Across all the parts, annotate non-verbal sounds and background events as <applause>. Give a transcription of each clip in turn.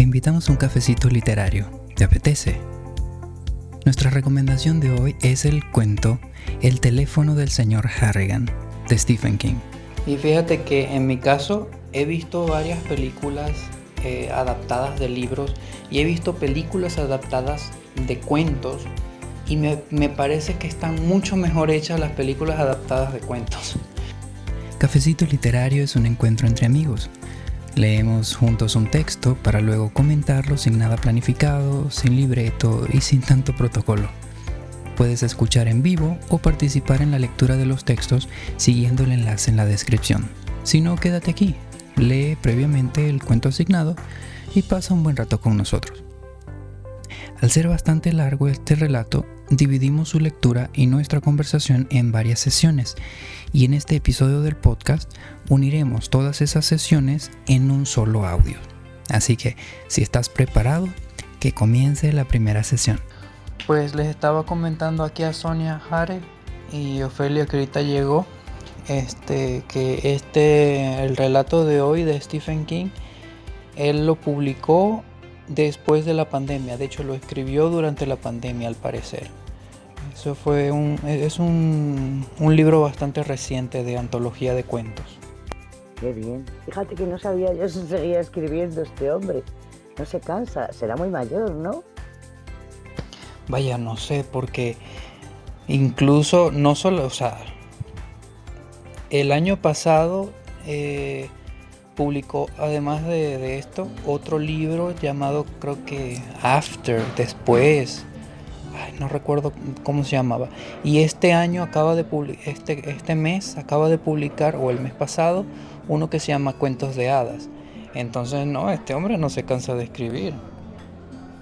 te invitamos a un cafecito literario. ¿Te apetece? Nuestra recomendación de hoy es el cuento El teléfono del señor Harrigan de Stephen King. Y fíjate que en mi caso he visto varias películas eh, adaptadas de libros y he visto películas adaptadas de cuentos y me, me parece que están mucho mejor hechas las películas adaptadas de cuentos. Cafecito literario es un encuentro entre amigos Leemos juntos un texto para luego comentarlo sin nada planificado, sin libreto y sin tanto protocolo. Puedes escuchar en vivo o participar en la lectura de los textos siguiendo el enlace en la descripción. Si no, quédate aquí, lee previamente el cuento asignado y pasa un buen rato con nosotros. Al ser bastante largo este relato, dividimos su lectura y nuestra conversación en varias sesiones y en este episodio del podcast uniremos todas esas sesiones en un solo audio. Así que si estás preparado, que comience la primera sesión. Pues les estaba comentando aquí a Sonia Jare y Ofelia que ahorita llegó este que este el relato de hoy de Stephen King él lo publicó después de la pandemia. De hecho, lo escribió durante la pandemia, al parecer. Eso fue un, es un, un libro bastante reciente de antología de cuentos. Qué bien. Fíjate que no sabía yo si seguía escribiendo este hombre. No se cansa, será muy mayor, ¿no? Vaya, no sé, porque incluso no solo, o sea, el año pasado eh, publicó, además de, esto, otro libro llamado, creo que After, después. no recuerdo cómo se llamaba. Y este año acaba de este, este mes acaba de publicar, o el mes pasado, uno que se llama Cuentos de Hadas. Entonces, no, este hombre no se cansa de escribir.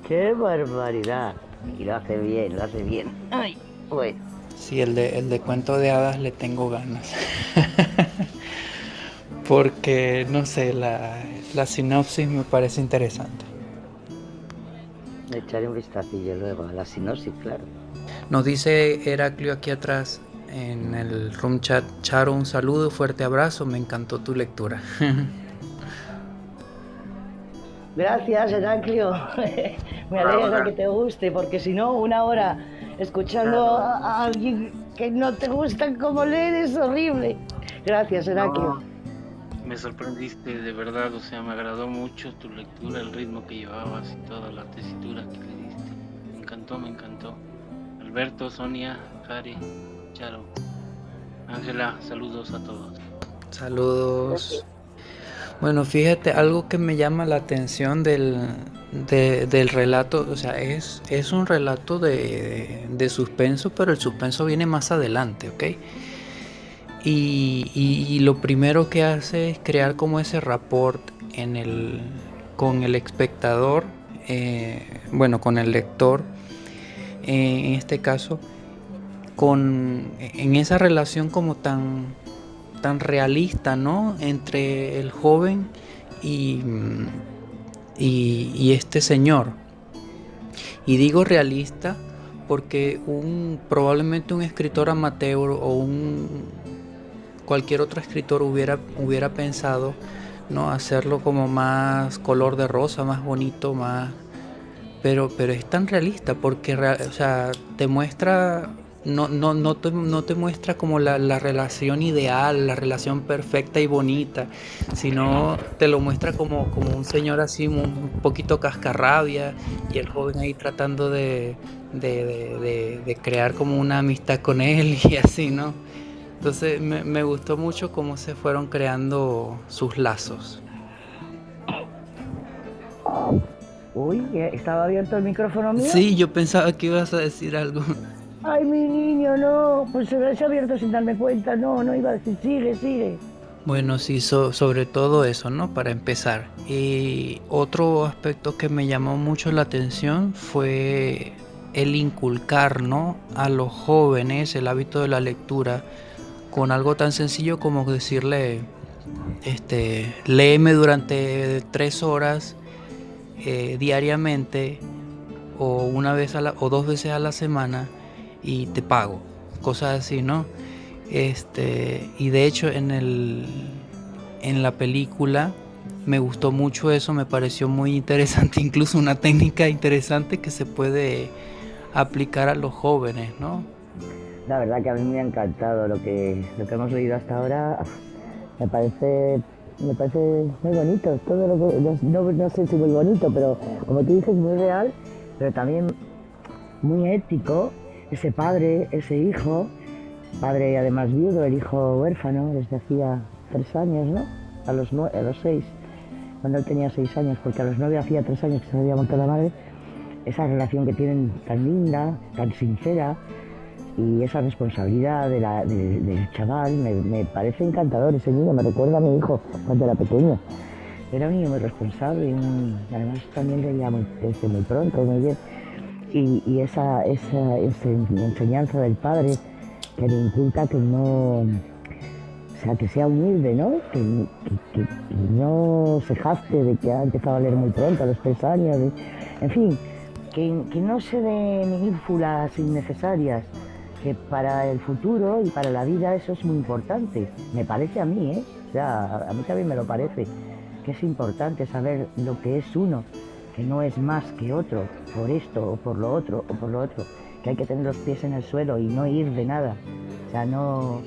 ¡Qué barbaridad! Y lo hace bien, lo hace bien. Ay, bueno. Sí, el de, el de Cuentos de Hadas le tengo ganas. <laughs> porque no sé, la, la sinopsis me parece interesante. Le echaré un vistacillo luego a la sinopsis, claro. Nos dice Heraclio aquí atrás en el room chat, Charo, un saludo, fuerte abrazo, me encantó tu lectura. <laughs> Gracias, Heraclio. <laughs> me alegra que te guste, porque si no, una hora escuchando a alguien que no te gusta como leer es horrible. Gracias, Heraclio me sorprendiste de verdad, o sea, me agradó mucho tu lectura, el ritmo que llevabas y toda la tesitura que le diste. Me encantó, me encantó. Alberto, Sonia, Cari, Charo, Ángela, saludos a todos. Saludos. Bueno, fíjate, algo que me llama la atención del, del relato, o sea, es, es un relato de, de suspenso, pero el suspenso viene más adelante, ¿ok? Y, lo primero que hace es crear como ese rapport en el, con el espectador, eh, bueno, con el lector, eh, en este caso, con, en esa relación como tan, tan realista, ¿no? Entre el joven y, y, este señor. Y digo realista porque un, probablemente un escritor amateur o un, cualquier otro escritor hubiera, hubiera pensado ¿no? hacerlo como más color de rosa, más bonito, más... Pero, pero es tan realista porque o sea, te muestra, no, no, no, te, no te muestra como la, la, relación ideal, la relación perfecta y bonita, sino te lo muestra como, como un señor así un poquito cascarrabia y el joven ahí tratando de, de, de, de crear como una amistad con él <laughs> y así, ¿no? Entonces me, gustó mucho cómo se fueron creando sus lazos. Uy, ¿estaba abierto el micrófono mío? Sí, yo pensaba que ibas a decir algo. <laughs> Ay, mi niño, no, pues se ha abierto sin darme cuenta, no, no iba a decir, sigue, sigue. Bueno, sí, sobre todo eso, ¿no? Para empezar. Y otro aspecto que me llamó mucho la atención fue el inculcar, ¿no? A los jóvenes el hábito de la lectura con algo tan sencillo como decirle, este, léeme durante tres horas eh, diariamente o una vez a la, o dos veces a la semana y te pago, cosas así, ¿no? Este, y de hecho en el en la película me gustó mucho eso, me pareció muy interesante, <laughs> incluso una técnica interesante que se puede aplicar a los jóvenes, ¿no? La verdad que a mí me ha encantado lo que, lo que hemos leído hasta ahora. Me parece, me parece muy bonito, todo lo que, no, no sé si muy bonito, pero como tú dices, muy real, pero también muy ético. Ese padre, ese hijo, padre además viudo, el hijo huérfano desde hacía tres años, ¿no? A los, a los seis cuando él tenía seis años, porque a los nueve hacía tres años que se había muerto la madre, esa relación que tienen tan linda, tan sincera, y esa responsabilidad del chaval, me, parece encantador ese niño, me recuerda a mi hijo cuando era pequeño. Era un niño muy responsable y, además también leía muy, desde muy pronto, muy bien. Y, esa, esa, enseñanza del padre que le inculca que no, o sea, que sea humilde, ¿no? Que, no se jacte de que ha empezado a leer muy pronto, a los tres años. En fin, que, no se den ínfulas innecesarias, que para el futuro y para la vida eso es muy importante. Me parece a mí, ¿eh? O sea, a mí también me lo parece, que es importante saber lo que es uno, que no es más que otro, por esto o por lo otro o por lo otro, que hay que tener los pies en el suelo y no ir de nada. O sea, no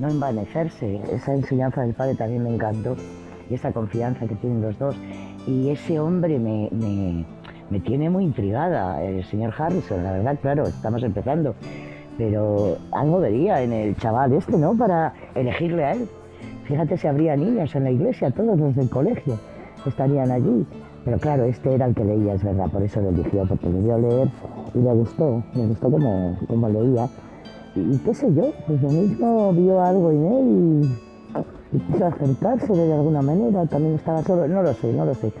no envanecerse. Esa enseñanza del padre también me encantó y esa confianza que tienen los dos. Y ese hombre me, me, tiene muy intrigada, el señor Harrison, la verdad, claro, estamos empezando. Pero algo vería en el chaval este, ¿no? Para elegirle a él. Fíjate si habría niños en la iglesia, todos los del colegio estarían allí. Pero claro, este era el que leía, es verdad, por eso lo eligió, porque me dio leer y le gustó, me gustó como, como leía y qué sé yo, pues lo mismo vio algo en él y, quiso acercarse de alguna manera, también estaba solo, no lo sé, no lo sé.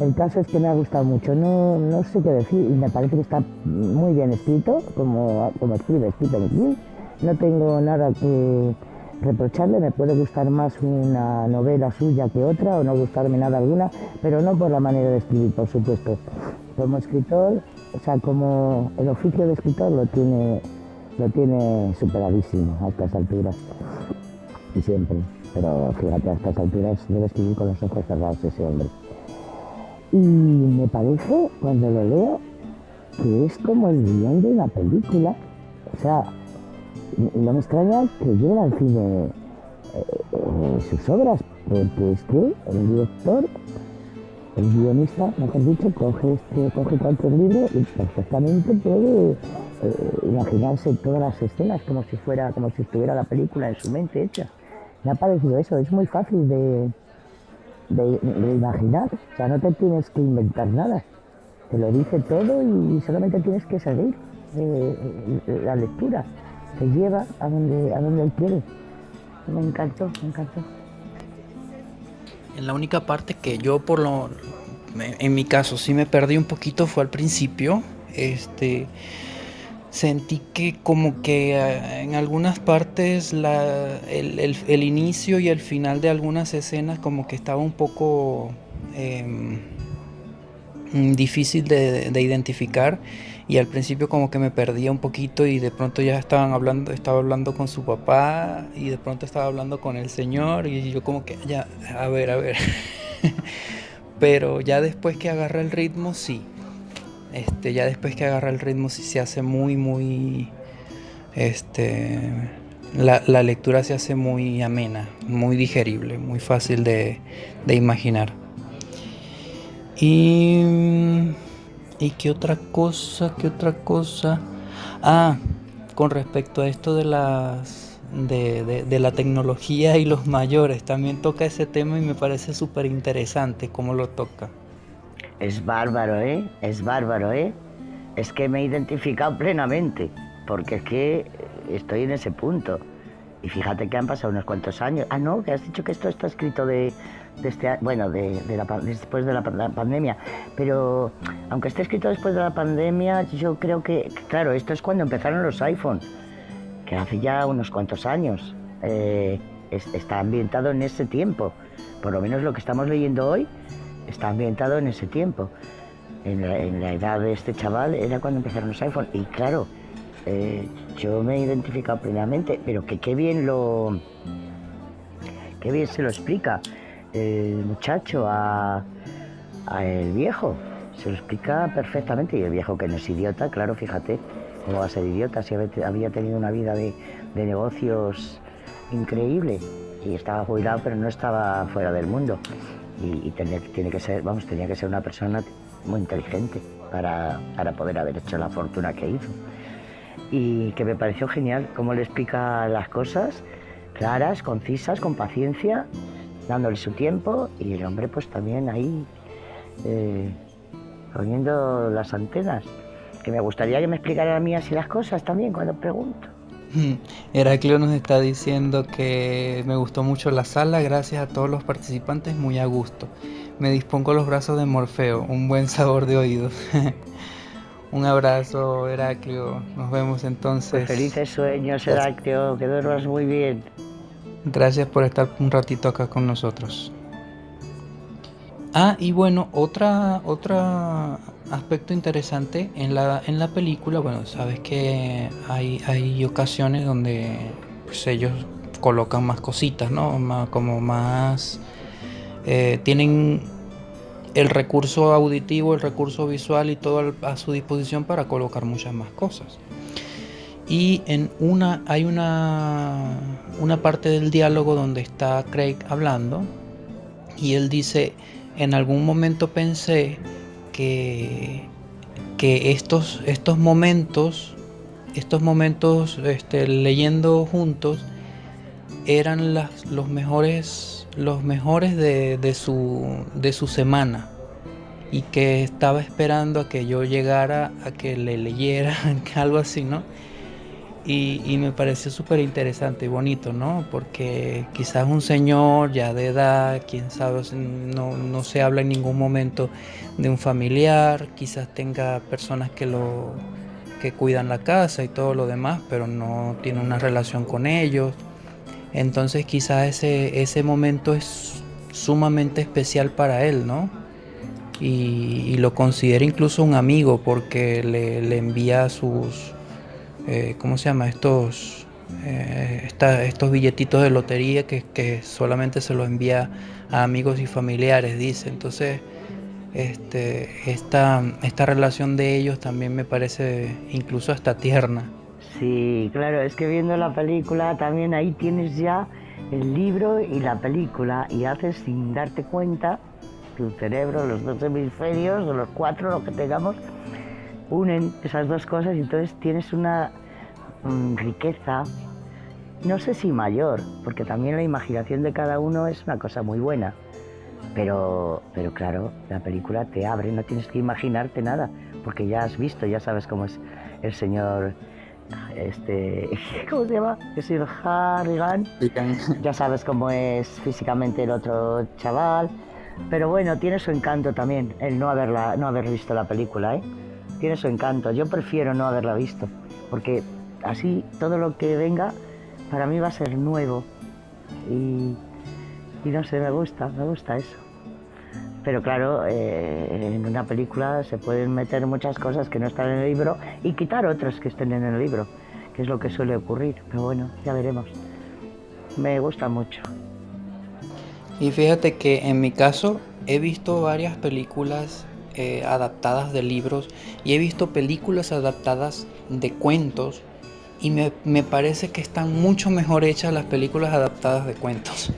El caso es que me ha gustado mucho, no, no sé qué decir y me parece que está muy bien escrito, como, como escribe Stephen King. No tengo nada que reprocharle, me puede gustar más una novela suya que otra o no gustarme nada alguna, pero no por la manera de escribir, por supuesto. Como escritor, o sea, como el oficio de escritor lo tiene lo tiene superadísimo a estas alturas. Y siempre. Pero fíjate, a estas alturas debe escribir con los ojos cerrados ese hombre. Y me parece, cuando lo leo, que es como el guion de una película. O sea, no me extraña que lleguen al cine eh, eh, sus obras, porque es que el director, el guionista, mejor dicho, coge, este, coge cualquier libro y perfectamente puede eh, imaginarse todas las escenas como si fuera, como si estuviera la película en su mente hecha. Me ha parecido eso, es muy fácil de, de, imaginar, o sea, no te tienes que inventar nada, te lo dice todo y solamente tienes que seguir eh, la lectura, te lleva a donde, a donde él. Me encantó, me encantó. En la única parte que yo por lo en mi caso sí me perdí un poquito fue al principio, este sentí que como que eh, en algunas partes el, inicio y el final de algunas escenas como que estaba un poco em, difícil de, identificar y al principio como que me perdía un poquito y de pronto ya estaban hablando, estaba hablando con su papá y de pronto estaba hablando con el señor y yo como que ya, a ver, a ver. <laughs> Pero ya después que agarra el ritmo, sí, este, ya después que agarra el ritmo se hace muy, muy, este, la, lectura se hace muy amena, muy digerible, muy fácil de, imaginar. Y, y qué otra cosa, qué otra cosa. Ah, con respecto a esto de las de, de, la tecnología y los mayores, también toca ese tema y me parece súper interesante cómo lo toca. Es bárbaro, ¿eh? Es bárbaro, ¿eh? Es que me he identificado plenamente, porque es que estoy en ese punto. Y fíjate que han pasado unos cuantos años. Ah, no, que has dicho que esto está escrito de, este, bueno, de, la, después de la, pandemia. Pero aunque esté escrito después de la pandemia, yo creo que, claro, esto es cuando empezaron los iPhones, que hace ya unos cuantos años. Eh, está ambientado en ese tiempo. Por lo menos lo que estamos leyendo hoy está ambientado en ese tiempo. En la, edad de este chaval era cuando empezaron los iPhones. Y claro, eh, yo me he identificado plenamente, pero que qué bien lo. qué bien se lo explica. el muchacho a, a el viejo. Se lo explica perfectamente y el viejo que no es idiota, claro, fíjate, ¿cómo va a ser idiota si había tenido una vida de, de negocios increíble y estaba jubilado pero no estaba fuera del mundo y, tenía, tiene que ser, vamos, tenía que ser una persona muy inteligente para, para poder haber hecho la fortuna que hizo. Y que me pareció genial cómo le explica las cosas claras, concisas, con paciencia, dándole su tiempo y el hombre pues también ahí eh, poniendo las antenas. Que me gustaría que me explicara a mí así las cosas también cuando pregunto. <laughs> Heraclio nos está diciendo que me gustó mucho la sala, gracias a todos los participantes, muy a gusto. Me dispongo los brazos de Morfeo, un buen sabor de oídos. <laughs> un abrazo, Heraclio. Nos vemos entonces. Pues felices sueños, Heraclio. Que duermas muy bien. Gracias por estar un ratito acá con nosotros. Ah, y bueno, otra, otra aspecto interesante en la, en la película, bueno, sabes que hay, hay ocasiones donde pues, ellos colocan más cositas, ¿no? como más... Eh, tienen el recurso auditivo, el recurso visual y todo a su disposición para colocar muchas más cosas. Y en una hay una, una parte del diálogo donde está Craig hablando y él dice, en algún momento pensé que, que estos, estos momentos, estos momentos este, leyendo juntos, eran las, los mejores, los mejores de, de, su, de su semana y que estaba esperando a que yo llegara a que le leyera, <laughs> algo así, ¿no? Y, me pareció súper interesante y bonito, ¿no? Porque quizás un señor ya de edad, quién sabe, no, no, se habla en ningún momento de un familiar, quizás tenga personas que lo que cuidan la casa y todo lo demás, pero no tiene una relación con ellos. Entonces quizás ese, ese momento es sumamente especial para él, ¿no? Y, lo considera incluso un amigo porque le, le envía sus eh, ¿cómo se llama? Estos, eh, estos billetitos de lotería que, solamente se los envía a amigos y familiares, dice. Entonces, este, esta, esta relación de ellos también me parece incluso hasta tierna. Sí, claro, es que viendo la película también ahí tienes ya el libro y la película y haces sin darte cuenta tu cerebro, los dos hemisferios, los cuatro, lo que tengamos, unen esas dos cosas y entonces tienes una mm, riqueza, no sé si mayor, porque también la imaginación de cada uno es una cosa muy buena, pero, pero claro, la película te abre, no tienes que imaginarte nada, porque ya has visto, ya sabes cómo es el señor, este, <laughs> ¿cómo se llama? Es el Harrigan, ya sabes cómo es físicamente el otro chaval, pero bueno, tiene su encanto también el no, haberla, no haber visto la película, ¿eh? Tiene su encanto. Yo prefiero no haberla visto, porque así todo lo que venga para mí va a ser nuevo. Y, no sé, me gusta, me gusta eso. Pero claro, eh, en una película se pueden meter muchas cosas que no están en el libro y quitar otras que estén en el libro, que es lo que suele ocurrir. Pero bueno, ya veremos. Me gusta mucho. Y fíjate que en mi caso he visto varias películas eh, adaptadas de libros y he visto películas adaptadas de cuentos y me, parece que están mucho mejor hechas las películas adaptadas de cuentos.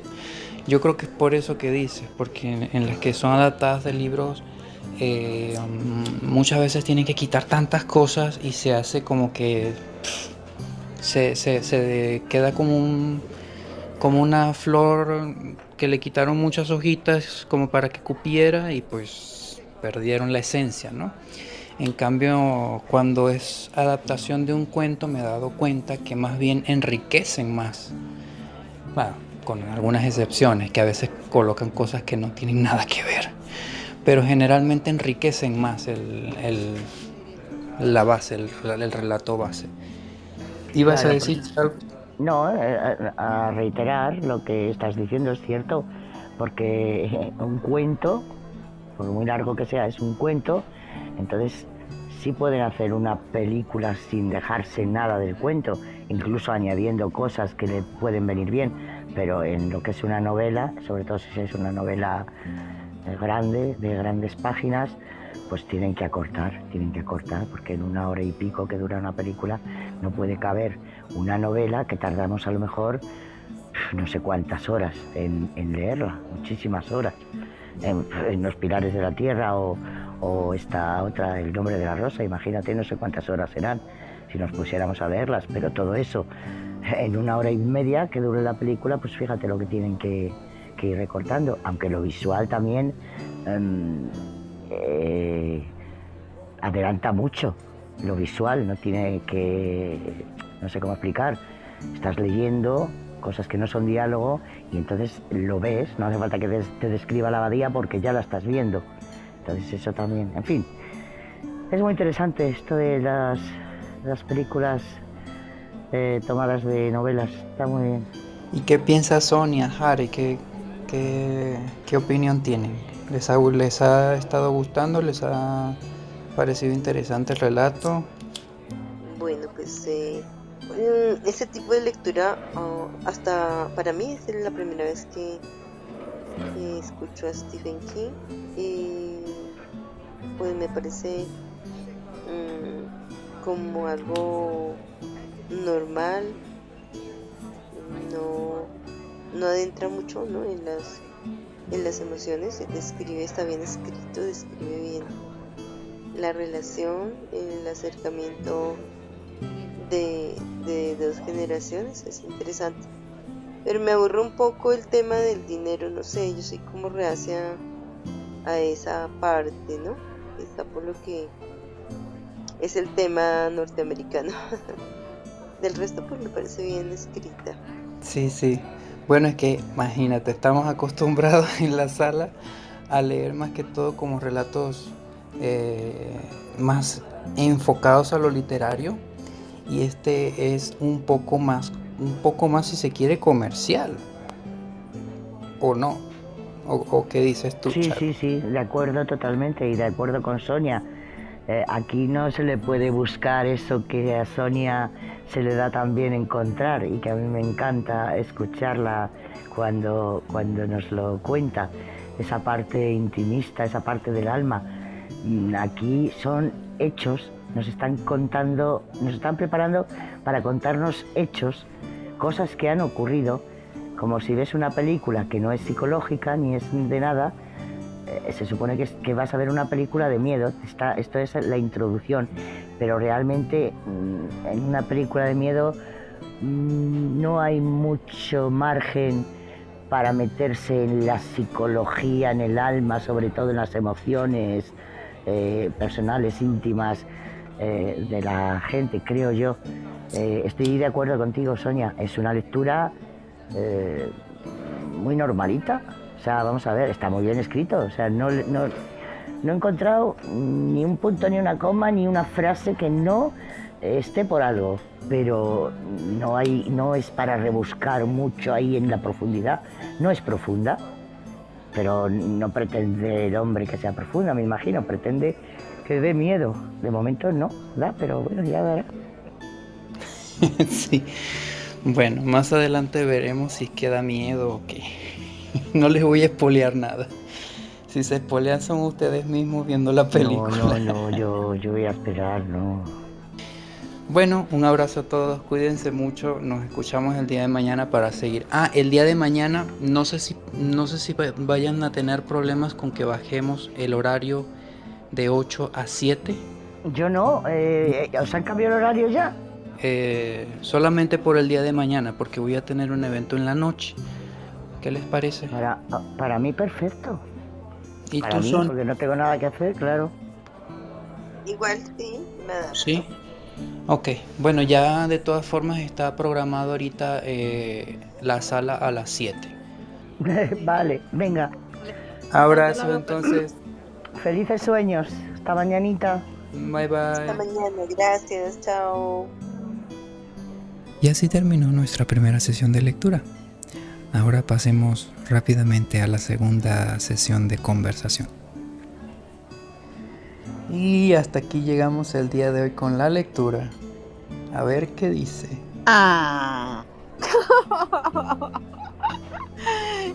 Yo creo que es por eso que dices, porque en, las que son adaptadas de libros eh, muchas veces tienen que quitar tantas cosas y se hace como que se, se, queda como un como una flor que le quitaron muchas hojitas como para que cupiera y pues perdieron la esencia, ¿no? En cambio, cuando es adaptación de un cuento, me he dado cuenta que más bien enriquecen más. Bueno, con algunas excepciones, que a veces colocan cosas que no tienen nada que ver. Pero generalmente enriquecen más el, la base, el, relato base. ¿Ibas a decir algo? No, eh, a reiterar lo que estás diciendo es cierto, porque un cuento por muy largo que sea, es un cuento, entonces sí pueden hacer una película sin dejarse nada del cuento, incluso añadiendo cosas que le pueden venir bien, pero en lo que es una novela, sobre todo si es una novela grande, de grandes páginas, pues tienen que acortar, tienen que acortar, porque en una hora y pico que dura una película no puede caber una novela que tardamos a lo mejor no sé cuántas horas en, leerla, muchísimas horas, en, Los Pilares de la Tierra o, o esta otra, El Nombre de la Rosa, imagínate no sé cuántas horas serán si nos pusiéramos a leerlas, pero todo eso en una hora y media que dure la película, pues fíjate lo que tienen que, ir recortando, aunque lo visual también em, eh, adelanta mucho, lo visual no tiene que, no sé cómo explicar, estás leyendo cosas que no son diálogo y entonces lo ves, no hace falta que te describa la abadía porque ya la estás viendo. Entonces eso también, en fin, es muy interesante esto de las, las películas eh, tomadas de novelas, está muy bien. ¿Y qué piensa Sonia, Harry? ¿Qué, qué, opinión tienen? ¿Les ha, ¿Les ha estado gustando? ¿Les ha parecido interesante el relato? Bueno, pues eh, ese tipo de lectura, ah, hasta para mí es la primera vez que escucho a Stephen King. Y pues me parece mm, como algo normal, no, no adentra mucho ¿no? en, las, en las emociones, describe, está bien escrito, describe bien la relación, el acercamiento de, dos generaciones, es interesante. Pero me aburre un poco el tema del dinero, no sé, yo soy como reacia a esa parte, ¿no? Está por lo que es el tema norteamericano. <laughs> Del resto pues me parece bien escrita. Sí, sí. Bueno, es que imagínate, estamos acostumbrados <laughs> en la sala a leer más que todo como relatos eh, más enfocados a lo literario y este es un poco más, un poco más si se quiere comercial o no. ¿O, qué dices tú? Sí, sí, sí, de acuerdo totalmente y de acuerdo con Sonia. Eh, aquí no se le puede buscar eso que a Sonia se le da tan bien encontrar y que a mí me encanta escucharla cuando, cuando nos lo cuenta, esa parte intimista, esa parte del alma. Mm, aquí son hechos, nos están contando, nos están preparando para contarnos hechos, cosas que han ocurrido, como si ves una película que no es psicológica ni es de nada, eh, se supone que, vas a ver una película de miedo, está, esto es la introducción, pero realmente mm, en una película de miedo mm, no hay mucho margen para meterse en la psicología, en el alma, sobre todo en las emociones eh, personales, íntimas eh, de la gente, creo yo. estoy de acuerdo contigo, Sonia, es una lectura muy normalita, o sea, vamos a ver, está muy bien escrito. O sea, no, no, he encontrado ni un punto, ni una coma, ni una frase que no esté por algo. Pero no, hay, no es para rebuscar mucho ahí en la profundidad. No es profunda, pero no pretende el hombre que sea profunda, me imagino. Pretende que dé miedo. De momento no, ¿verdad? Pero bueno, ya verá. <laughs> sí. Bueno, más adelante veremos si queda miedo o qué. <laughs> no les voy a espolear nada. Si se espolean son ustedes mismos viendo la película. No, no, no, yo, yo voy a esperar, no. Bueno, un abrazo a todos, cuídense mucho, nos escuchamos el día de mañana para seguir. Ah, el día de mañana no sé si no sé si vayan a tener problemas con que bajemos el horario de 8 a 7. Yo no, eh, ¿os han cambiado el horario ya? Eh, solamente por el día de mañana, porque voy a tener un evento en la noche. ¿Qué les parece? Para, para mí perfecto. ¿Y tú son? Porque no tengo nada que hacer, claro. Igual sí, nada. Sí. Ok, bueno, ya de todas formas está programado ahorita eh, la sala a las 7. <laughs> vale, venga. Abrazo entonces. Felices sueños. Hasta mañanita. Bye bye. Hasta mañana, gracias, chao. Y así terminó nuestra primera sesión de lectura. Ahora pasemos rápidamente a la segunda sesión de conversación. Y hasta aquí llegamos el día de hoy con la lectura. A ver qué dice. Ah. <laughs>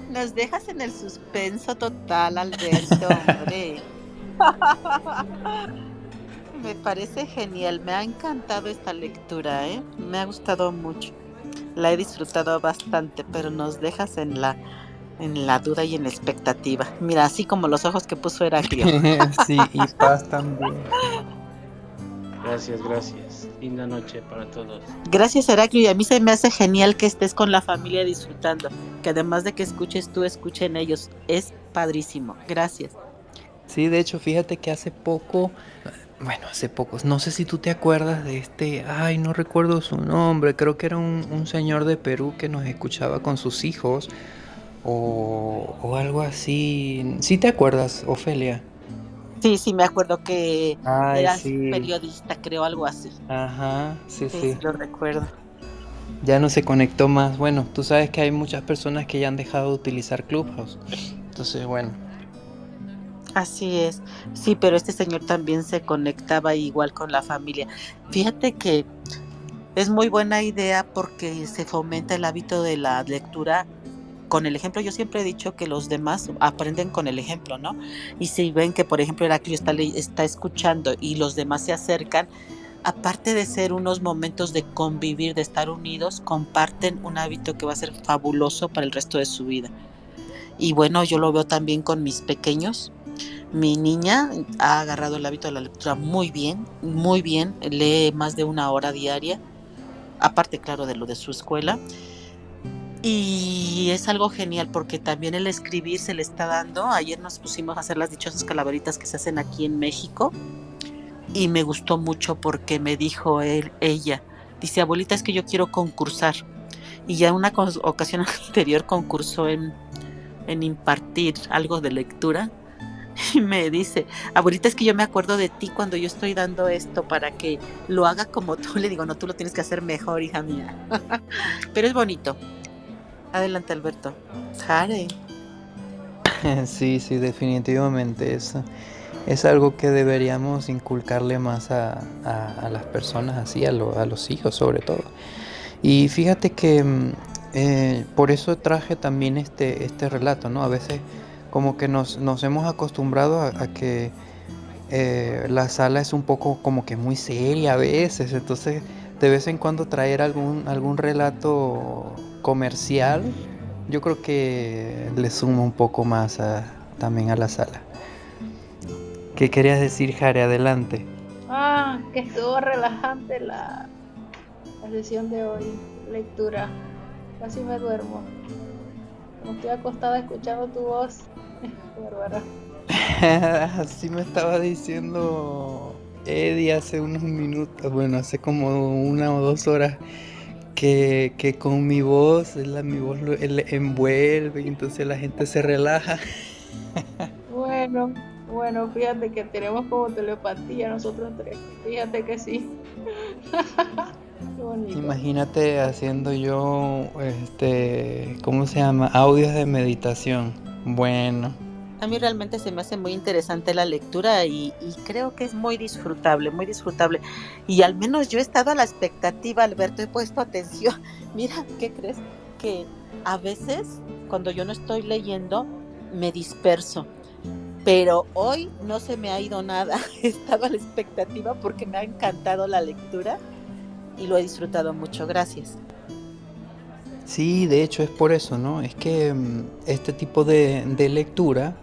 Nos dejas en el suspenso total, Alberto, hombre. <laughs> Me parece genial, me ha encantado esta lectura, ¿eh? me ha gustado mucho. La he disfrutado bastante, pero nos dejas en la en la duda y en la expectativa. Mira, así como los ojos que puso Heraclio. <laughs> sí, y paz también. Gracias, gracias. Linda noche para todos. Gracias, Heraclio. Y a mí se me hace genial que estés con la familia disfrutando. Que además de que escuches tú, escuchen ellos. Es padrísimo. Gracias. Sí, de hecho, fíjate que hace poco, bueno, hace pocos, no sé si tú te acuerdas de este, ay, no recuerdo su nombre, creo que era un, un señor de Perú que nos escuchaba con sus hijos o, o algo así. ¿Sí te acuerdas, Ofelia? Sí, sí, me acuerdo que Ay, eras sí. periodista, creo, algo así. Ajá, sí, Sí, sí. sí, lo recuerdo. Ya no se conectó más. Bueno, tú sabes que hay muchas personas que ya han dejado de utilizar Clubhouse. Entonces, bueno. Así es. Sí, pero este señor también se conectaba igual con la familia. Fíjate que es muy buena idea porque se fomenta el hábito de la lectura con el ejemplo. Yo siempre he dicho que los demás aprenden con el ejemplo, ¿no? Y si ven que, por ejemplo, Heraclio está, está escuchando y los demás se acercan, aparte de ser unos momentos de convivir, de estar unidos, comparten un hábito que va a ser fabuloso para el resto de su vida. Y bueno, yo lo veo también con mis pequeños. Mi niña ha agarrado el hábito de la lectura muy bien, muy bien, lee más de una hora diaria, aparte claro de lo de su escuela. Y es algo genial porque también el escribir se le está dando. Ayer nos pusimos a hacer las dichosas calaveritas que se hacen aquí en México y me gustó mucho porque me dijo él, ella, dice abuelita es que yo quiero concursar. Y ya una ocasión <laughs> anterior concursó en, en impartir algo de lectura <laughs> y me dice, abuelita, es que yo me acuerdo de ti cuando yo estoy dando esto para que lo haga como tú. <laughs> Le digo, no, tú lo tienes que hacer mejor, hija mía. Pero es bonito. Adelante, Alberto. Jare. <laughs> Sí, sí, definitivamente. Eso es algo que deberíamos inculcarle más a, a- las personas, así, a, lo- a los hijos sobre todo. Y fíjate que mm, eh, por eso traje también este, este relato, ¿no? A veces como que nos, nos hemos acostumbrado a, a que eh, la sala es un poco como que muy seria a veces, entonces de vez en cuando traer algún, algún relato comercial, yo creo que le suma un poco más a- también a la sala. ¿Qué querías decir, Jare? Adelante. Ah, que estuvo relajante la, la sesión de hoy. Lectura. Casi me duermo. Como estoy acostada escuchando tu voz. <laughs> Qué bárbaro. <laughs> Así me estaba diciendo Eddie hace unos minutos, bueno, hace como una o dos horas, que, que con mi voz, la, mi voz lo él envuelve y entonces la gente se relaja. <laughs> Bueno, bueno, fíjate que tenemos como telepatía nosotros tres. Fíjate que sí. <laughs> Imagínate haciendo yo, este, ¿cómo se llama? Audios de meditación. Bueno, A mí realmente se me hace muy interesante la lectura y, y creo que es muy disfrutable, muy disfrutable. Y al menos yo he estado a la expectativa, Alberto, he puesto atención. <laughs> Mira, ¿qué crees? Que a veces cuando yo no estoy leyendo me disperso. Pero hoy no se me ha ido nada. <laughs> He estado a la expectativa porque me ha encantado la lectura y lo he disfrutado mucho. Gracias. Sí, de hecho es por eso, ¿no? Es que mm, este tipo de, de lectura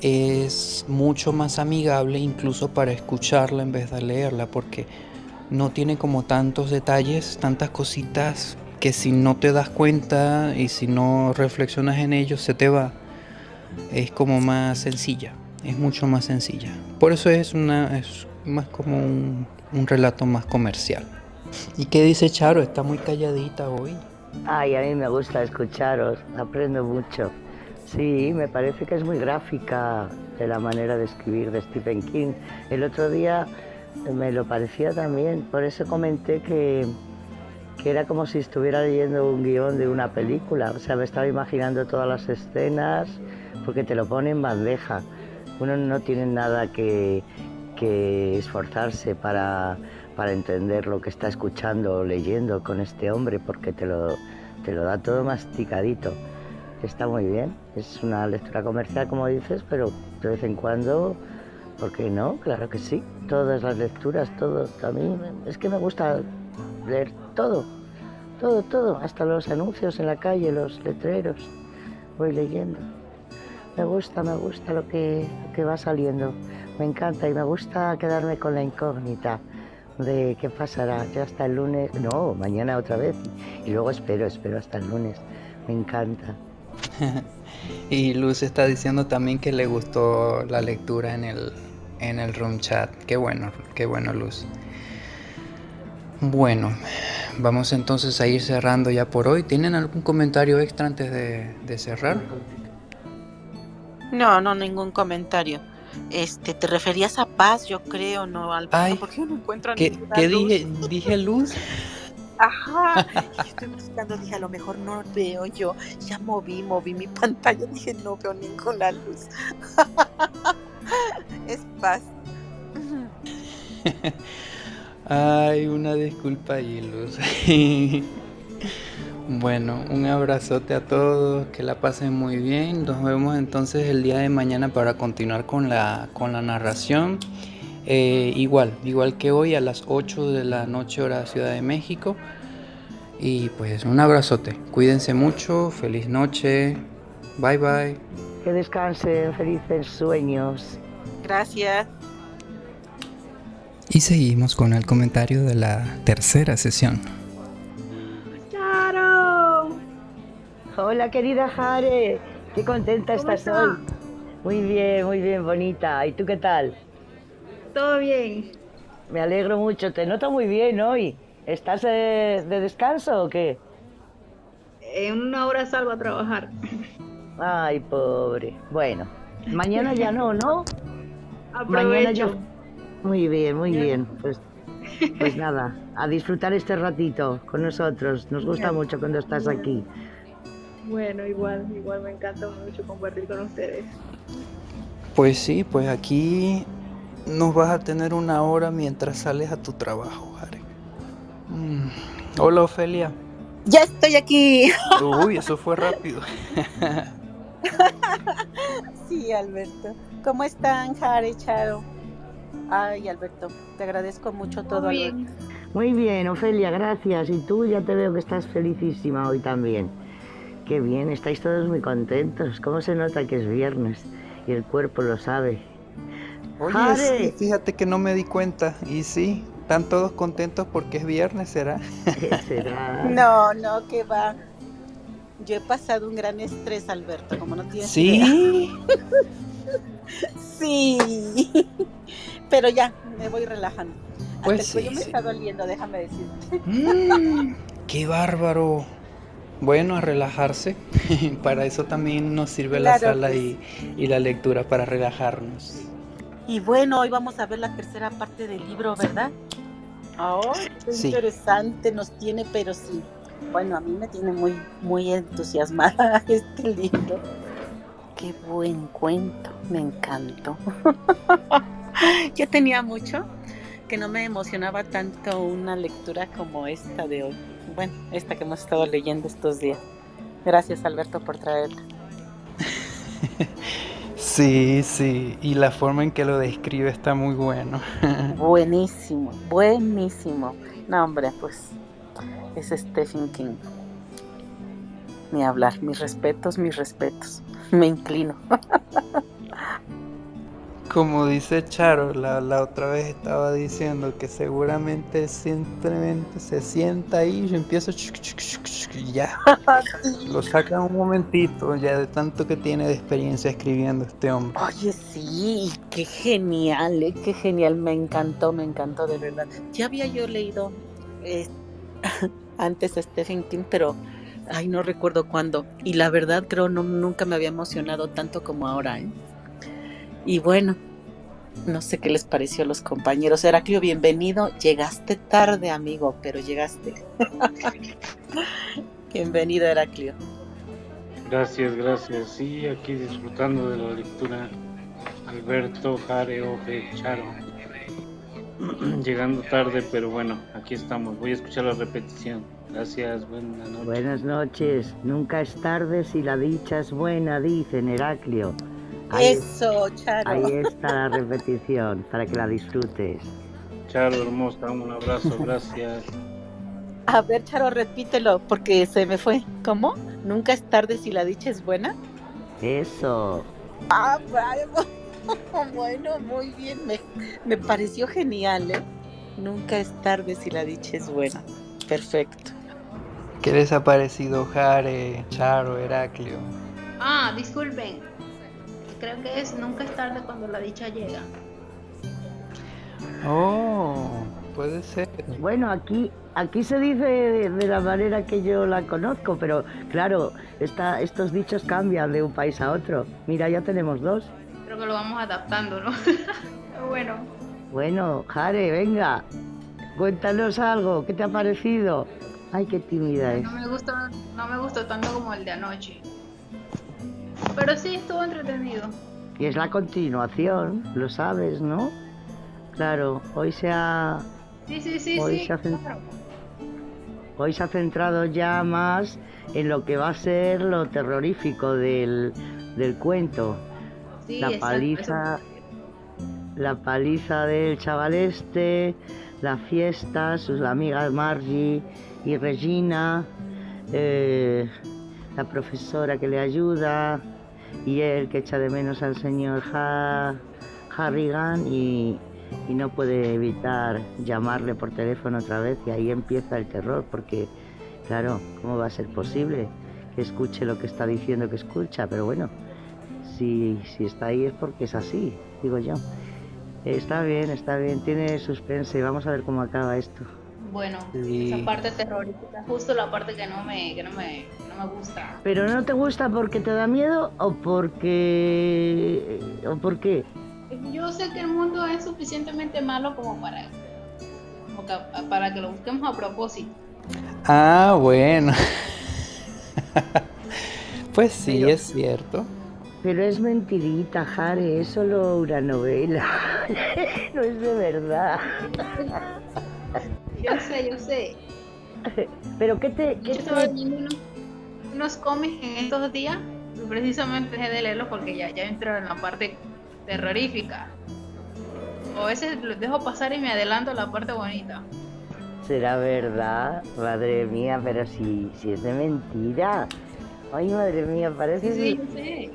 es mucho más amigable incluso para escucharla en vez de leerla, porque no tiene como tantos detalles, tantas cositas que si no te das cuenta y si no reflexionas en ellos se te va. Es como más sencilla, es mucho más sencilla. Por eso es una es más como un, un relato más comercial. ¿Y qué dice Charo? Está muy calladita hoy. Ay, a mí me gusta escucharos, aprendo mucho. Sí, me parece que es muy gráfica la manera de escribir de Stephen King. El otro día me lo parecía también, por eso comenté que, que era como si estuviera leyendo un guion de una película. O sea, me estaba imaginando todas las escenas, porque te lo pone en bandeja. Uno no tiene nada que, que esforzarse para, para entender lo que está escuchando o leyendo con este hombre, porque te lo, te lo da todo masticadito. Está muy bien. Es una lectura comercial, como dices, pero de vez en cuando, ¿por qué no? Claro que sí. Todas las lecturas, todo. A mí es que me gusta leer todo, todo, todo, hasta los anuncios en la calle, los letreros. Voy leyendo. Me gusta, me gusta lo que, lo que va saliendo. Me encanta y me gusta quedarme con la incógnita de qué pasará. Ya hasta el lunes, no, mañana otra vez. Y luego espero, espero hasta el lunes. Me encanta. <laughs> y Luz está diciendo también que le gustó la lectura en el, en el room chat. Qué bueno, qué bueno, Luz. Bueno, vamos entonces a ir cerrando ya por hoy. ¿Tienen algún comentario extra antes de, de cerrar? No, no, ningún comentario. Este, te referías a paz, yo creo, ¿no, Alberto? Ay, ¿Por qué no encuentro ¿Qué, qué luz? dije? ¿Dije luz? <laughs> Ajá. Y estoy buscando, dije, a lo mejor no veo yo. Ya moví, moví mi <laughs> pantalla, dije, no veo ninguna luz. <laughs> es paz. <laughs> Ay, una disculpa ahí, Luz. Bueno, un abrazote a todos, que la pasen muy bien. Nos vemos entonces el día de mañana para continuar con la, con la narración. Eh, igual, igual que hoy a las 8 de la noche hora Ciudad de México. Y pues un abrazote. Cuídense mucho, feliz noche. Bye bye. Que descansen, felices sueños. Gracias. Y seguimos con el comentario de la tercera sesión. ¡Charo! Hola, querida Jare. Qué contenta ¿Cómo estás está? hoy. Muy bien, muy bien, bonita. ¿Y tú qué tal? ¿Todo bien? Me alegro mucho. Te noto muy bien hoy. ¿Estás eh, de descanso o qué? En una hora salgo a trabajar. Ay, pobre. Bueno, mañana ya no, ¿no? <laughs> Mañana ya. Aprovecho. Muy bien, muy bien. Pues, pues nada, a disfrutar este ratito con nosotros. Nos gusta mucho cuando estás aquí. Bueno, igual, igual me encanta mucho compartir con ustedes. Pues sí, pues aquí nos vas a tener una hora mientras sales a tu trabajo, Jare. Mm. Hola, Ofelia. Ya estoy aquí. Uy, eso fue rápido. <laughs> Sí, Alberto. ¿Cómo están, Jare, Charo? Ay, Alberto, te agradezco mucho todo, Alberto. bien. Muy bien, Ofelia, gracias. Y tú ya te veo que estás felicísima hoy también. Qué bien, estáis todos muy contentos. ¿Cómo se nota que es viernes? Y el cuerpo lo sabe. Oye, Jare. sí, fíjate que no me di cuenta. Y sí, están todos contentos porque es viernes, ¿será? ¿Qué <laughs> será? No, no, que va. Yo he pasado un gran estrés, Alberto, como no tienes idea. Sí. <laughs> Sí. Pero ya, me voy relajando. Hasta Pues el cuello sí, me sí. está doliendo, déjame decirte. Mm, <laughs> ¡Qué bárbaro! Bueno, a relajarse. Para eso también nos sirve la sala pues. y, y la lectura para relajarnos. Y bueno, hoy vamos a ver la tercera parte del libro, ¿verdad? Oh, qué Sí. interesante nos tiene, pero sí. Bueno, a mí me tiene muy, muy entusiasmada <laughs> este libro. Qué buen cuento, me encantó. <laughs> Yo tenía mucho que no me emocionaba tanto una lectura como esta de hoy. Bueno, esta que hemos estado leyendo estos días. Gracias, Alberto, por traerla. <laughs> Sí, sí, y la forma en que lo describe está muy bueno. <laughs> Buenísimo, buenísimo. No, hombre, pues es Stephen King. Ni hablar, mis respetos, mis respetos. Me inclino. <laughs> Como dice Charo, la, la otra vez estaba diciendo que seguramente simplemente se sienta ahí y empieza y ya. <laughs> Lo saca un momentito, ya de tanto que tiene de experiencia escribiendo este hombre. Oye, sí, qué genial, ¿eh? qué genial. Me encantó, me encantó de verdad. Ya había yo leído eh, <laughs> antes a Stephen King, pero ay, no recuerdo cuándo. Y la verdad creo no nunca me había emocionado tanto como ahora. ¿eh? Y bueno, no sé qué les pareció a los compañeros. Heraclio, bienvenido. Llegaste tarde, amigo, pero llegaste. <laughs> bienvenido, Heraclio. Gracias, gracias. Sí, aquí disfrutando de la lectura. Alberto, Jare, Ofe, Charo. <clears throat> llegando tarde, pero bueno, aquí estamos. Voy a escuchar la repetición. Gracias, buenas noches. Buenas noches. Nunca es tarde si la dicha es buena, dice Heraclio. Eso, Charo. Ahí está la repetición, para que la disfrutes. Charo, hermosa, un abrazo, gracias. A ver, Charo, repítelo, porque se me fue. ¿Cómo? ¿Nunca es tarde si la dicha es buena? Eso. Ah, bravo. <laughs> Bueno, muy bien. Me, me pareció genial, ¿eh? Nunca es tarde si la dicha es buena. Perfecto. ¿Qué les ha parecido Jare, Charo, Heraclio? Ah, disculpen. Creo que es nunca es tarde cuando la dicha llega. Oh, puede ser. Bueno, aquí, aquí se dice de, de la manera que yo la conozco, pero claro, esta, estos dichos cambian de un país a otro. Mira, ya tenemos dos. Creo que lo vamos adaptando, ¿no? <laughs> Bueno. Bueno, Jare, venga, cuéntanos algo, ¿qué te ha parecido? Ay, qué tímida es. No me gustó, no me gustó tanto como el de anoche. Pero sí estuvo entretenido. Y es la continuación, lo sabes, ¿no? Claro, hoy se ha, Sí, sí, sí, Hoy sí. se claro. hoy se ha centrado ya más en lo que va a ser lo terrorífico del, del cuento. Sí, la exacto, paliza, la paliza del chaval este, la fiesta, sus amigas Margie y Regina, eh, la profesora que le ayuda y él que echa de menos al señor Ha- Harrigan y, y no puede evitar llamarle por teléfono otra vez y ahí empieza el terror porque claro, ¿cómo va a ser posible que escuche lo que está diciendo que escucha? Pero bueno, si, si está ahí es porque es así, digo yo. Está bien, está bien, tiene suspense, vamos a ver cómo acaba esto. Bueno, Sí. esa parte terrorífica, justo la parte que no me, que no me, no me gusta. ¿Pero no te gusta porque te da miedo o porque... o por qué? Yo sé que el mundo es suficientemente malo como para, como que- para que lo busquemos a propósito. Ah, bueno. <laughs> pues sí, Pero- es cierto. Pero es mentirita, Jare, es solo una novela. <laughs> no es de verdad. <laughs> Yo sé, yo sé. ¿Pero qué te...? Yo Qué estaba te... leyendo unos, unos cómics en estos días precisamente dejé de leerlos porque ya, ya entró en la parte terrorífica. O a veces los dejo pasar y me adelanto a la parte bonita. ¿Será verdad? Madre mía, pero si, si es de mentira. Ay, madre mía, Sí, parece... sí, yo sé.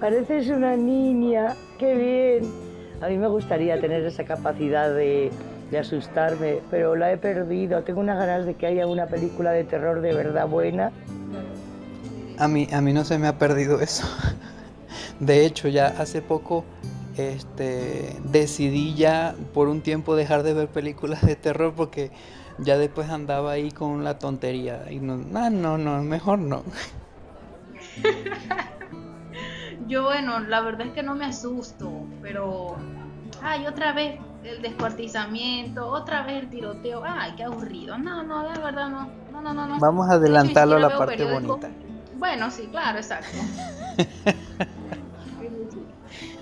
Pareces una niña, qué bien. A mí me gustaría tener esa capacidad de, de asustarme, pero la he perdido. Tengo unas ganas de que haya una película de terror de verdad buena. A mí, a mí no se me ha perdido eso. De hecho, ya hace poco este, decidí ya por un tiempo dejar de ver películas de terror porque ya después andaba ahí con la tontería. Y no, ah, no, no, mejor no. <laughs> Yo, bueno, la verdad es que no me asusto, pero. Ay, otra vez el descuartizamiento, otra vez el tiroteo. Ay, qué aburrido. No, no, de verdad no. No, no, no. no. Vamos a adelantarlo a la parte periódico. bonita. Bueno, sí, claro, exacto. <laughs>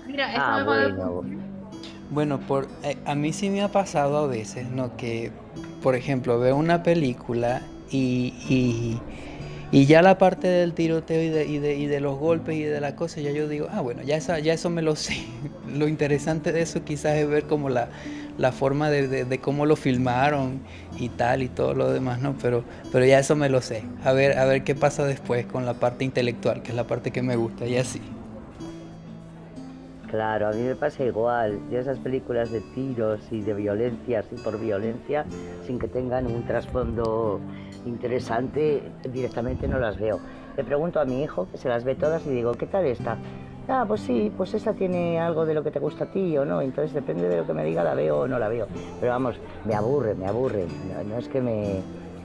Mira, esta Ah, haber- bueno. Bueno, por, eh, a mí sí me ha pasado a veces, ¿no? Que, por ejemplo, veo una película y, y, y ya la parte del tiroteo y de, y, de, y de los golpes y de la cosa, ya yo digo, ah, bueno, ya, esa, ya eso me lo <laughs> sé. Lo interesante de eso quizás es ver como la, la forma de, de- de cómo lo filmaron y tal y todo lo demás, ¿no? Pero, pero ya eso me lo sé. A ver, a ver qué pasa después con la parte intelectual, que es la parte que me gusta, y así. Claro, a mí me pasa igual. Yo esas películas de tiros y de violencia, así por violencia, sin que tengan un trasfondo interesante, directamente no las veo. Le pregunto a mi hijo, que se las ve todas, y digo, ¿qué tal esta? Ah, pues sí, pues esta tiene algo de lo que te gusta a ti o no, entonces depende de lo que me diga, la veo o no la veo. Pero vamos, me aburre, me aburre. No, no es que me,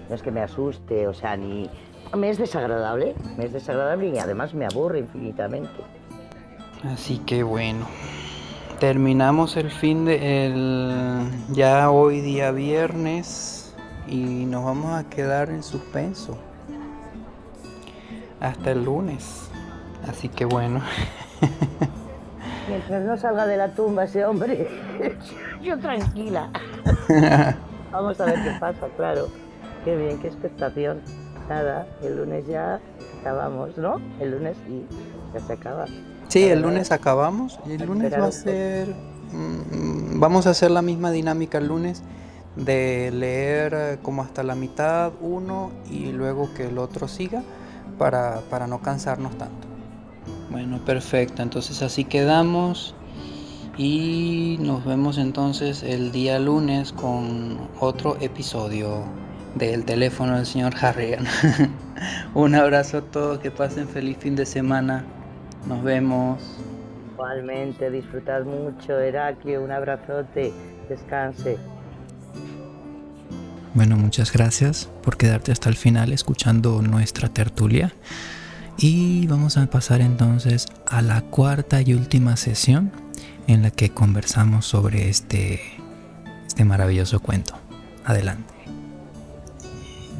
no es que me asuste, o sea, ni... Me es desagradable, me es desagradable y además me aburre infinitamente. Así que bueno, terminamos el fin de el ya hoy día viernes y nos vamos a quedar en suspenso hasta el lunes. Así que bueno, <laughs> Mientras no salga de la tumba ese hombre, <laughs> yo tranquila. <laughs> Vamos a ver qué pasa, claro. Qué bien, qué expectación. Nada, el lunes ya acabamos, ¿no? El lunes sí, ya se acaba. Sí, el lunes acabamos y el lunes va a ser... Mm, vamos a hacer la misma dinámica el lunes de leer eh, como hasta la mitad uno y luego que el otro siga para, para no cansarnos tanto. Bueno, perfecto, entonces así quedamos y nos vemos entonces el día lunes con otro episodio del teléfono del señor Harrigan. <laughs> Un abrazo a todos, que pasen feliz fin de semana. Nos vemos. Igualmente, disfrutad mucho, Heraclio, un abrazote, descanse. Bueno, muchas gracias por quedarte hasta el final escuchando nuestra tertulia. Y vamos a pasar entonces a la cuarta y última sesión en la que conversamos sobre este, este maravilloso cuento. Adelante.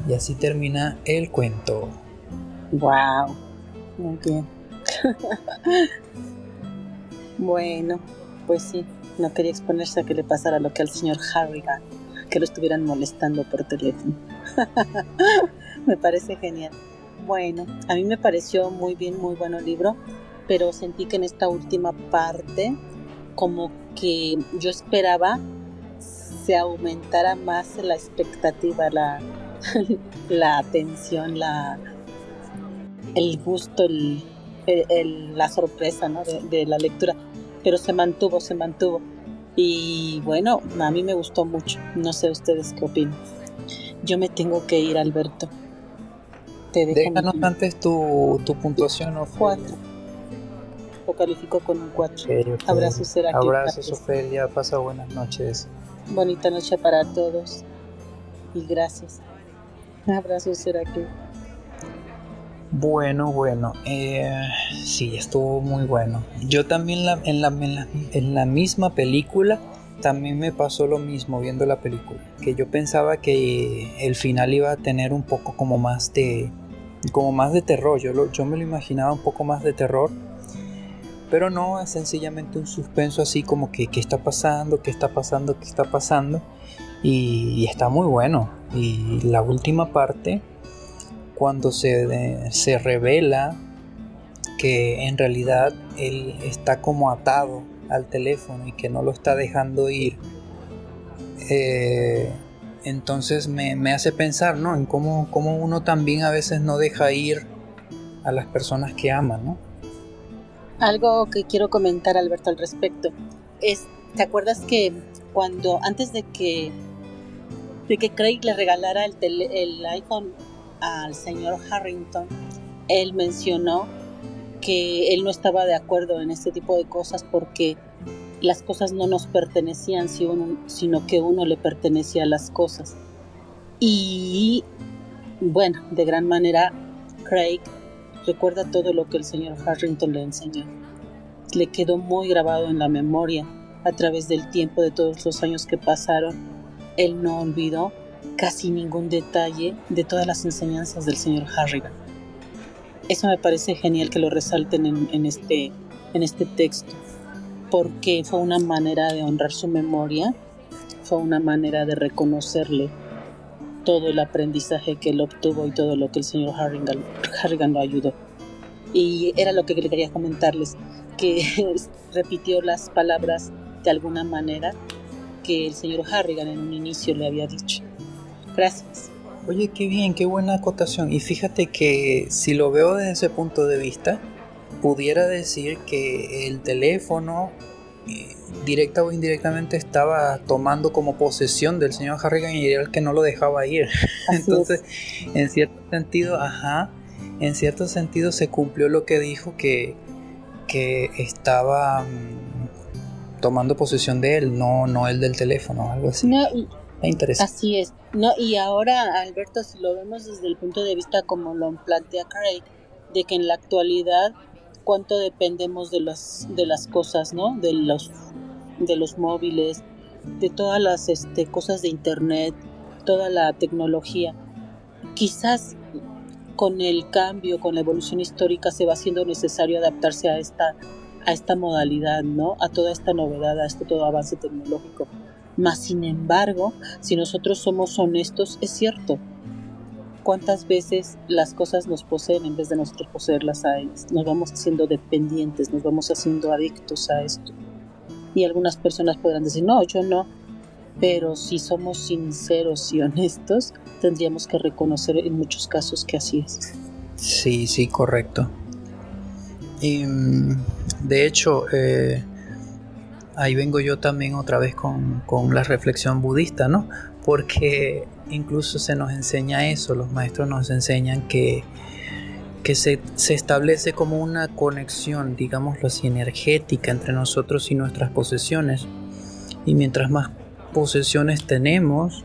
Y así termina el cuento. Wow, muy bien. <laughs> bueno, pues sí, no quería exponerse a que le pasara lo que al señor Harrigan que lo estuvieran molestando por teléfono. <laughs> me parece genial. Bueno, a mí me pareció muy bien, muy bueno el libro, pero sentí que en esta última parte como que yo esperaba se aumentara más la expectativa, la, <laughs> la atención, la, el gusto, el, la sorpresa ¿no? de, de la lectura, pero se mantuvo, se mantuvo. Y bueno, a mí me gustó mucho. No sé ustedes qué opinan. Yo me tengo que ir, Alberto. Te Déjanos antes tu, tu puntuación. o Cuatro. Lo califico con un cuatro. Abrazos, será Abrazos, Ofelia. Pasa buenas noches. Bonita noche para todos. Y gracias. Abrazos, será que. Bueno, bueno, eh, sí, estuvo muy bueno. Yo también en, la, misma película también me pasó lo mismo viendo la película, que yo pensaba que el final iba a tener un poco como más de, como más de terror. Yo, yo me lo imaginaba un poco más de terror, pero no, es sencillamente un suspenso así como que qué está pasando, qué está pasando, qué está pasando, y está muy bueno. Y la última parte cuando se, se revela que en realidad él está como atado al teléfono y que no lo está dejando ir. Eh, entonces me, hace pensar ¿no? en cómo, cómo, uno también a veces no deja ir a las personas que ama. ¿no? Algo que quiero comentar, Alberto, al respecto, es, ¿te acuerdas que cuando antes de que, de que Craig le regalara el, el iPhone al señor Harrington, él mencionó que él no estaba de acuerdo en este tipo de cosas porque las cosas no nos pertenecían, sino que uno le pertenecía a las cosas. Y bueno, de gran manera, Craig recuerda todo lo que el señor Harrington le enseñó. Le quedó muy grabado en la memoria a través del tiempo de todos los años que pasaron. Él no olvidó casi ningún detalle de todas las enseñanzas del señor Harrigan. Eso me parece genial que lo resalten en, este, en este texto, porque fue una manera de honrar su memoria, fue una manera de reconocerle todo el aprendizaje que él obtuvo y todo lo que el señor Harrigan, Harrigan lo ayudó. Y era lo que quería comentarles, que <laughs> repitió las palabras de alguna manera que el señor Harrigan en un inicio le había dicho. Gracias. Oye, qué bien, qué buena acotación. Y fíjate que si lo veo desde ese punto de vista, pudiera decir que el teléfono, eh, directa o indirectamente, estaba tomando como posesión del señor Harrigan y era el que no lo dejaba ir. <laughs> Entonces, en cierto sentido, ajá, en cierto sentido se cumplió lo que dijo que, que estaba mm, tomando posesión de él, no, no el del teléfono, algo así. No, Así es. No, y ahora, Alberto, si lo vemos desde el punto de vista como lo plantea Craig, de que en la actualidad cuánto dependemos de las de las cosas, ¿no? De los de los móviles, de todas las este, cosas de internet, toda la tecnología. Quizás con el cambio, con la evolución histórica se va haciendo necesario adaptarse a esta a esta modalidad, ¿no? A toda esta novedad, a este todo avance tecnológico. Mas, sin embargo, si nosotros somos honestos, es cierto. ¿Cuántas veces las cosas nos poseen en vez de nosotros poseerlas a ellas? Nos vamos haciendo dependientes, nos vamos haciendo adictos a esto. Y algunas personas podrán decir, no, yo no. Pero si somos sinceros y honestos, tendríamos que reconocer en muchos casos que así es. Sí, sí, correcto. Y, mm, de hecho, eh, ahí vengo yo también otra vez con, la reflexión budista, ¿no? Porque incluso se nos enseña eso, los maestros nos enseñan que, que se, se, establece como una conexión, digámoslo así, energética entre nosotros y nuestras posesiones. Y mientras más posesiones tenemos,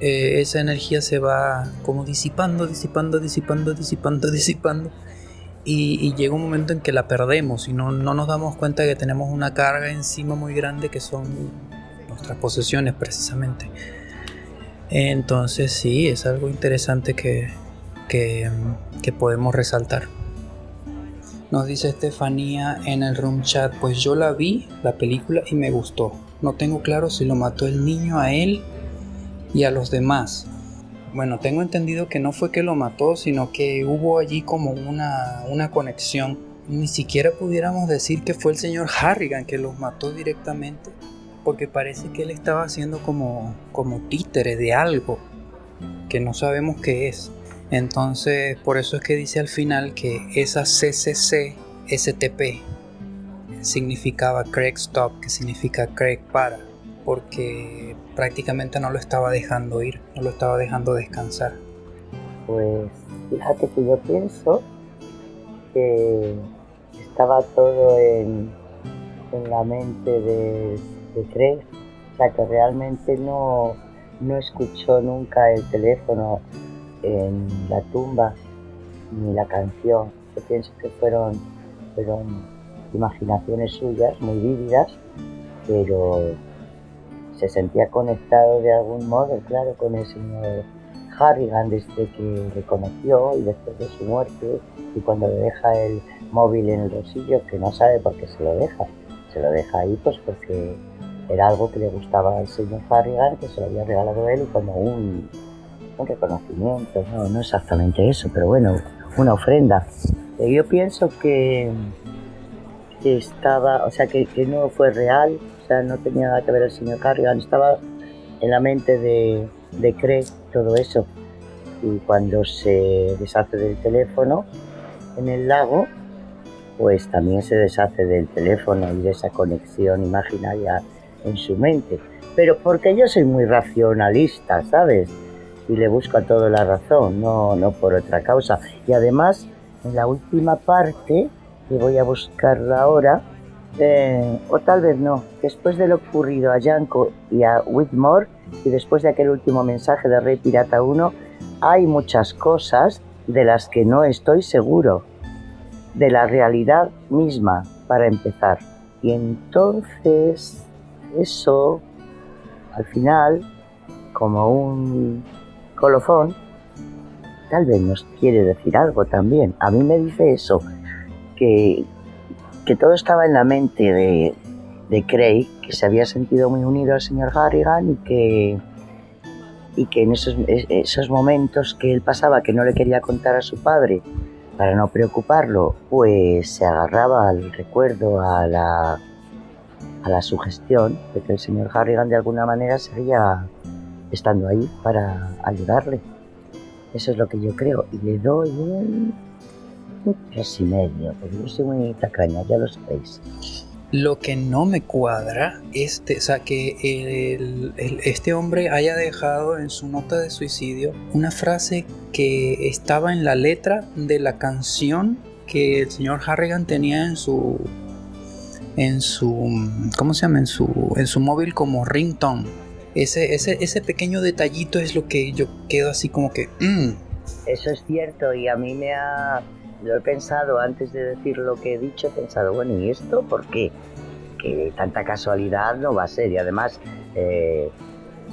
eh, esa energía se va como disipando, disipando, disipando, disipando, disipando. Y, llega un momento en que la perdemos y no, no, nos damos cuenta de que tenemos una carga encima muy grande que son nuestras posesiones precisamente. Entonces sí, es algo interesante que, que, que podemos resaltar. Nos dice Estefanía en el room chat, pues yo la vi, la película, y me gustó. No tengo claro si lo mató el niño a él y a los demás. Bueno, tengo entendido que no fue que lo mató, sino que hubo allí como una, una conexión. Ni siquiera pudiéramos decir que fue el señor Harrigan que los mató directamente, porque parece que él estaba haciendo como, como títere de algo que no sabemos qué es. Entonces, por eso es que dice al final que esa CCC STP significaba Craig Stop, que significa Craig para, porque prácticamente no lo estaba dejando ir, no lo estaba dejando descansar. Pues fíjate que yo pienso que estaba todo en, la mente de, de Craig, o sea que realmente no, no escuchó nunca el teléfono en la tumba ni la canción. Yo pienso que fueron, fueron imaginaciones suyas muy vívidas, pero se sentía conectado de algún modo, claro, con el señor Harrigan desde que le conoció y después de su muerte y cuando le deja el móvil en el bolsillo, que no sabe por qué se lo deja. Se lo deja ahí pues porque era algo que le gustaba al señor Harrigan, que se lo había regalado él como un, un reconocimiento, no, no exactamente eso, pero bueno, una ofrenda. Yo pienso que estaba, o sea, que, no fue real, no tenía nada que ver el señor Carrigan, estaba en la mente de, de Craig todo eso. Y cuando se deshace del teléfono en el lago, pues también se deshace del teléfono y de esa conexión imaginaria en su mente. Pero porque yo soy muy racionalista, ¿sabes? Y le busco a todo la razón, no, no por otra causa. Y además, en la última parte, y voy a buscarla ahora, eh, o tal vez no, después de lo ocurrido a Yanko y a Whitmore, y después de aquel último mensaje de Rey Pirata 1, hay muchas cosas de las que no estoy seguro, de la realidad misma, para empezar. Y entonces, eso, al final, como un colofón, tal vez nos quiere decir algo también. A mí me dice eso, que, todo estaba en la mente de, de, Craig, que se había sentido muy unido al señor Harrigan y que, y que en esos, esos momentos que él pasaba que no le quería contar a su padre para no preocuparlo, pues se agarraba al recuerdo, a la, a la sugestión de que el señor Harrigan de alguna manera seguía estando ahí para ayudarle. Eso es lo que yo creo. Y le doy un tres y medio, porque yo soy muy tacaña, ya lo sabéis. Lo que no me cuadra es o sea, que este hombre haya dejado en su nota de suicidio una frase que estaba en la letra de la canción que el señor Harrigan tenía en su en su ¿cómo se llama? en su en su móvil como ringtone. Ese, ese, ese pequeño detallito es lo que yo quedo así como que mm". Eso es cierto y a mí me ha lo he pensado antes de decir lo que he dicho, he pensado, bueno, ¿y esto por qué? Que tanta casualidad no va a ser. Y además, eh,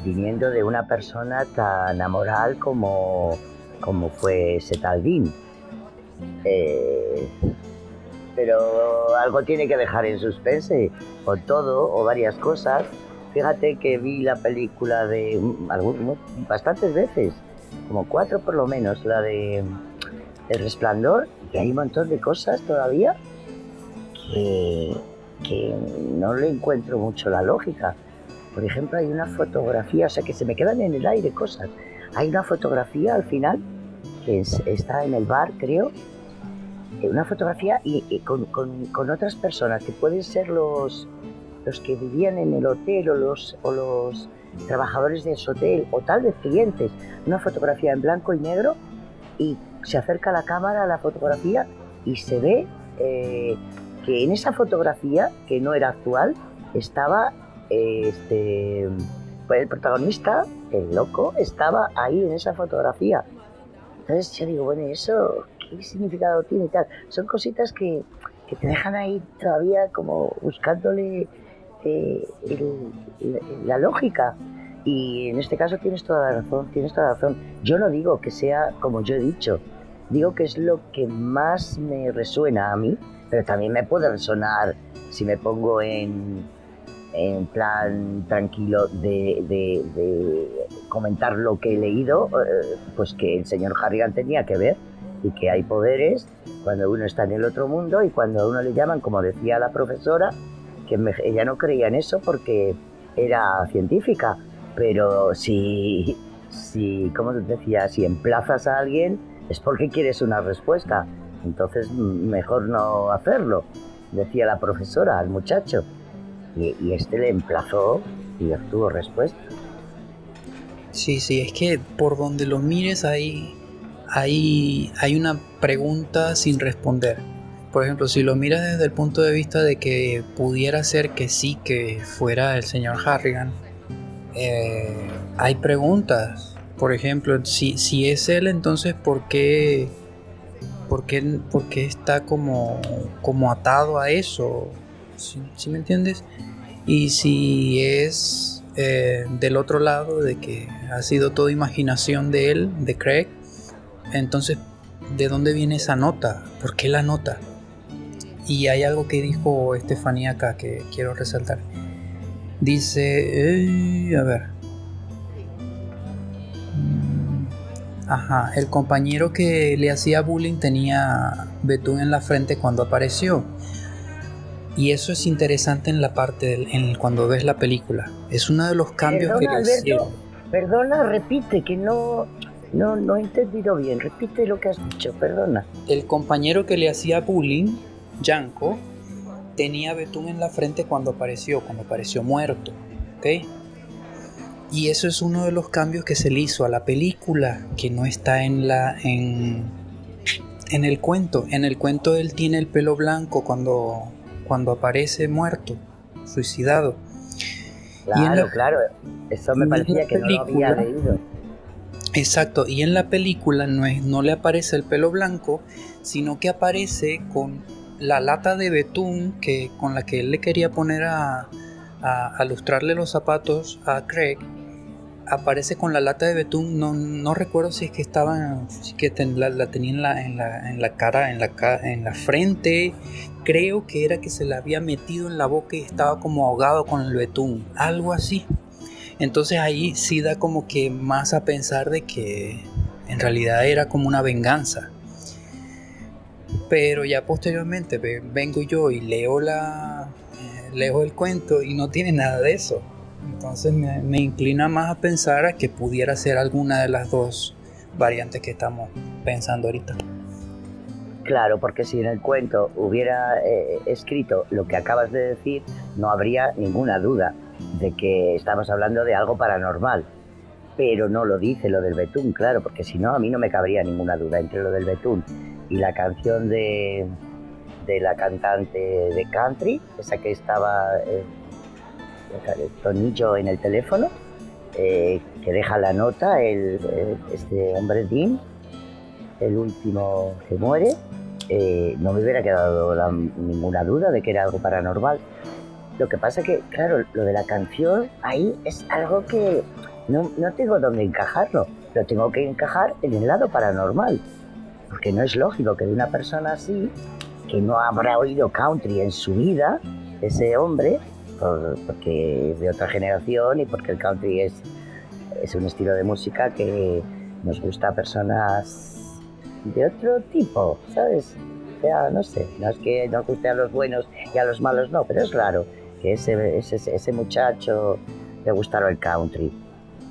viniendo de una persona tan amoral como, como fue Setaldín. Eh, pero algo tiene que dejar en suspense, o todo, o varias cosas. Fíjate que vi la película de mm, bastantes veces, como cuatro por lo menos, la de El Resplandor, y hay un montón de cosas todavía que, que no le encuentro mucho la lógica. Por ejemplo, hay una fotografía, o sea, que se me quedan en el aire cosas. Hay una fotografía al final que está en el bar, creo, eh, una fotografía y, con, con, otras personas que pueden ser los, los que vivían en el hotel o los, o los trabajadores de ese hotel o tal vez clientes. Una fotografía en blanco y negro y se acerca la cámara a la fotografía y se ve eh, que en esa fotografía, que no era actual, estaba este, pues el protagonista, el loco, estaba ahí en esa fotografía. Entonces yo digo, bueno, eso qué significado tiene y tal? Son cositas que, que te dejan ahí todavía como buscándole eh, la lógica. Y en este caso tienes toda la razón, tienes toda la razón. Yo no digo que sea como yo he dicho, digo que es lo que más me resuena a mí, pero también me puede resonar si me pongo en, en plan tranquilo de, de, comentar lo que he leído, eh, pues que el señor Harrigan tenía que ver y que hay poderes cuando uno está en el otro mundo y cuando a uno le llaman, como decía la profesora, que ella no creía en eso porque era científica, pero si, si, como decía, si emplazas a alguien es porque quieres una respuesta, entonces mejor no hacerlo, decía la profesora al muchacho. Y, este le emplazó y obtuvo respuesta. Sí, sí, es que por donde lo mires ahí hay, hay una pregunta sin responder. Por ejemplo, si lo miras desde el punto de vista de que pudiera ser que sí, que fuera el señor Harrigan, eh, hay preguntas. Por ejemplo, si, si es él, entonces ¿por qué, por qué, por qué está como, como atado a eso? ¿Sí, me entiendes? Y si es eh, del otro lado, de que ha sido toda imaginación de él, de Craig, entonces, ¿de dónde viene esa nota? ¿Por qué la nota? Y hay algo que dijo Estefanía acá que quiero resaltar. Dice, a ver. Ajá, el compañero que le hacía bullying tenía betún en la frente cuando apareció. Y eso es interesante en la parte en cuando ves la película. Es uno de los cambios que le Perdona, repite que no no, no he entendido bien. Repite lo que has dicho, perdona. El compañero que le hacía bullying, Yanko, tenía betún en la frente cuando apareció, cuando apareció muerto. ¿Ok? Y eso es uno de los cambios que se le hizo a la película, que no está en la. en. en el cuento. En el cuento él tiene el pelo blanco cuando. cuando aparece muerto, suicidado. Claro, claro. Eso me parecía que no lo había leído. Exacto, y en la película no, es, no le aparece el pelo blanco, sino que aparece con la lata de betún que, con la que él le quería poner a, a, lustrarle los zapatos a Craig. Aparece con la lata de betún, no, no recuerdo si es que estaba, si que la, tenía en la, en la, en la cara, en la, en la frente, creo que era que se la había metido en la boca y estaba como ahogado con el betún, algo así. Entonces ahí sí da como que más a pensar de que en realidad era como una venganza. Pero ya posteriormente vengo yo y leo la eh, leo el cuento y no tiene nada de eso. Entonces me, me, inclina más a pensar a que pudiera ser alguna de las dos variantes que estamos pensando ahorita. Claro, porque si en el cuento hubiera eh, escrito lo que acabas de decir, no habría ninguna duda de que estamos hablando de algo paranormal. Pero no lo dice lo del betún, claro, porque si no, a mí no me cabría ninguna duda entre lo del betún y la canción de, de la cantante de country, esa que estaba eh, el tonillo en el teléfono, eh, que deja la nota, el, este hombre Dean, el último que muere, eh, no me hubiera quedado ninguna duda de que era algo paranormal. Lo que pasa que, claro, lo de la canción ahí es algo que no, no tengo dónde encajarlo. Lo tengo que encajar en el lado paranormal. Porque no es lógico que de una persona así que no habrá oído country en su vida, ese hombre, porque es de otra generación y porque el country es, es un estilo de música que nos gusta a personas de otro tipo, ¿sabes? O sea, no sé, no es que nos guste a los buenos y a los malos, no, pero es raro que ese, ese, ese muchacho le gustara el country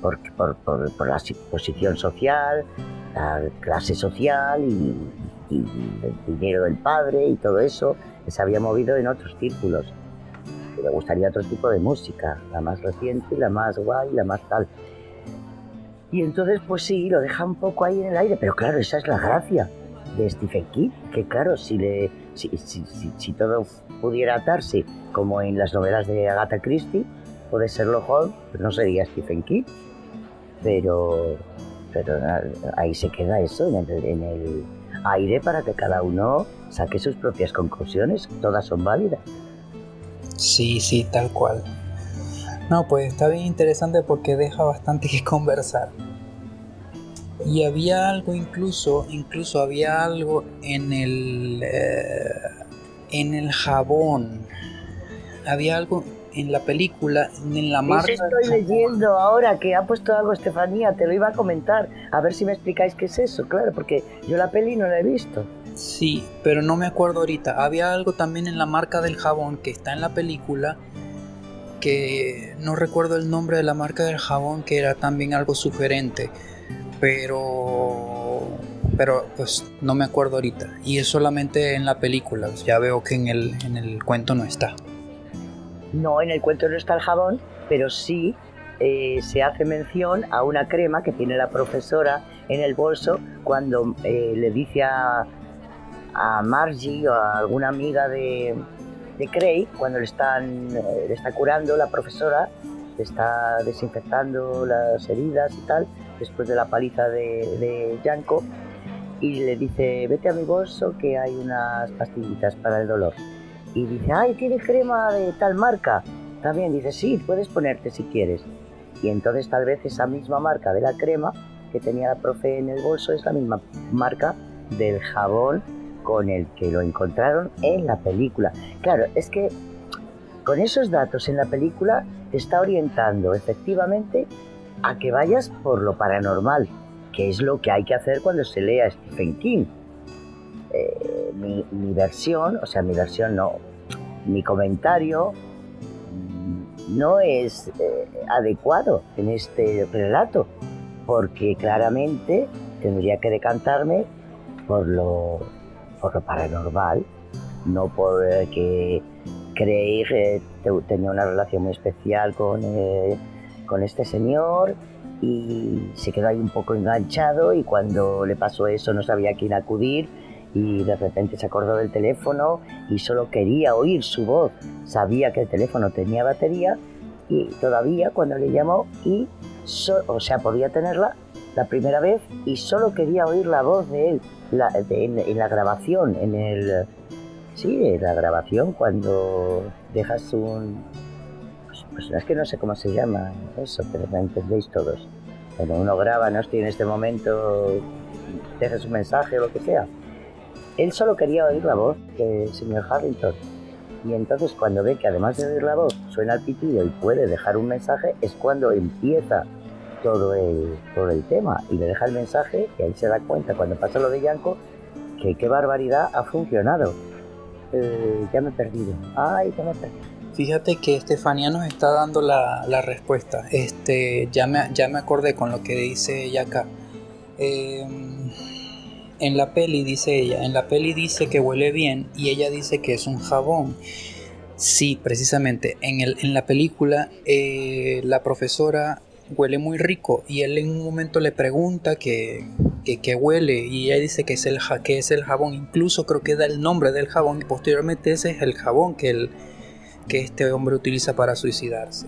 por, por, por, por la posición social, la clase social y, y el dinero del padre y todo eso, se había movido en otros círculos. Le gustaría otro tipo de música, la más reciente, la más guay, la más tal. Y entonces, pues sí, lo deja un poco ahí en el aire, pero claro, esa es la gracia de Stephen King, que claro, si, le, si, si, si, todo pudiera atarse como en las novelas de Agatha Christie o de Sherlock Holmes, pues no sería Stephen King, pero, pero ahí se queda eso en el, en el aire para que cada uno saque sus propias conclusiones, todas son válidas. Sí, sí, tal cual. No, pues está bien interesante porque deja bastante <laughs> que conversar. Y había algo incluso, incluso había algo en el eh, en el jabón. Había algo en la película, en la marca. estoy leyendo ahora que ha puesto algo Estefanía, te lo iba a comentar. A ver si me explicáis qué es eso, claro, porque yo la peli no la he visto. Sí, pero no me acuerdo ahorita. Había algo también en la marca del jabón que está en la película que no recuerdo el nombre de la marca del jabón que era también algo sugerente, pero pero pues no me acuerdo ahorita y es solamente en la película. Ya veo que en el en el cuento no está. No, en el cuento no está el jabón, pero sí eh, se hace mención a una crema que tiene la profesora en el bolso cuando eh, le dice a, a, Margie o a alguna amiga de, de Craig, cuando le, están, eh, le está curando la profesora, le está desinfectando las heridas y tal, después de la paliza de, de Yanko, y le dice, vete a mi bolso que hay unas pastillitas para el dolor y dice, ay, tiene crema de tal marca. También dice, sí, puedes ponerte si quieres. Y entonces tal vez esa misma marca de la crema que tenía la profe en el bolso es la misma marca del jabón con el que lo encontraron en la película. Claro, es que con esos datos en la película te está orientando efectivamente a que vayas por lo paranormal, que es lo que hay que hacer cuando se lea Stephen King. Eh, mi, versión, o sea, mi versión no, mi comentario no es eh, adecuado en este relato, porque claramente tendría que decantarme por lo, por lo paranormal, no por eh, que Craig tenía una relación muy especial con, con este señor y se quedó ahí un poco enganchado y cuando le pasó eso no sabía a quién acudir y de repente se acordó del teléfono y solo quería oír su voz. Sabía que el teléfono tenía batería y todavía cuando le llamó y, o sea, podía tenerla la primera vez y solo quería oír la voz de él en, la grabación, en el... Sí, en la grabación cuando dejas un... Pues, pues, es que no sé cómo se llama eso, pero me entendéis todos. Cuando uno graba, no estoy en este momento, dejas un mensaje o lo que sea él solo quería oír la voz del señor Harrington. Y entonces cuando ve que además de oír la voz suena el pitido y puede dejar un mensaje, es cuando empieza todo el, todo el tema y le deja el mensaje y ahí se da cuenta cuando pasa lo de Yanko que qué barbaridad ha funcionado. Eh, ya me he perdido. Ay, ya. Fíjate que Estefanía nos está dando la, la respuesta. Este, ya me, ya me acordé con lo que dice ella acá. Eh, en la peli dice ella, en la peli dice que huele bien y ella dice que es un jabón. Sí, precisamente. En, el, en la película eh, la profesora huele muy rico y él en un momento le pregunta que, huele y ella dice que es, el, que es el jabón. Incluso creo que da el nombre del jabón y posteriormente ese es el jabón que, el, que este hombre utiliza para suicidarse.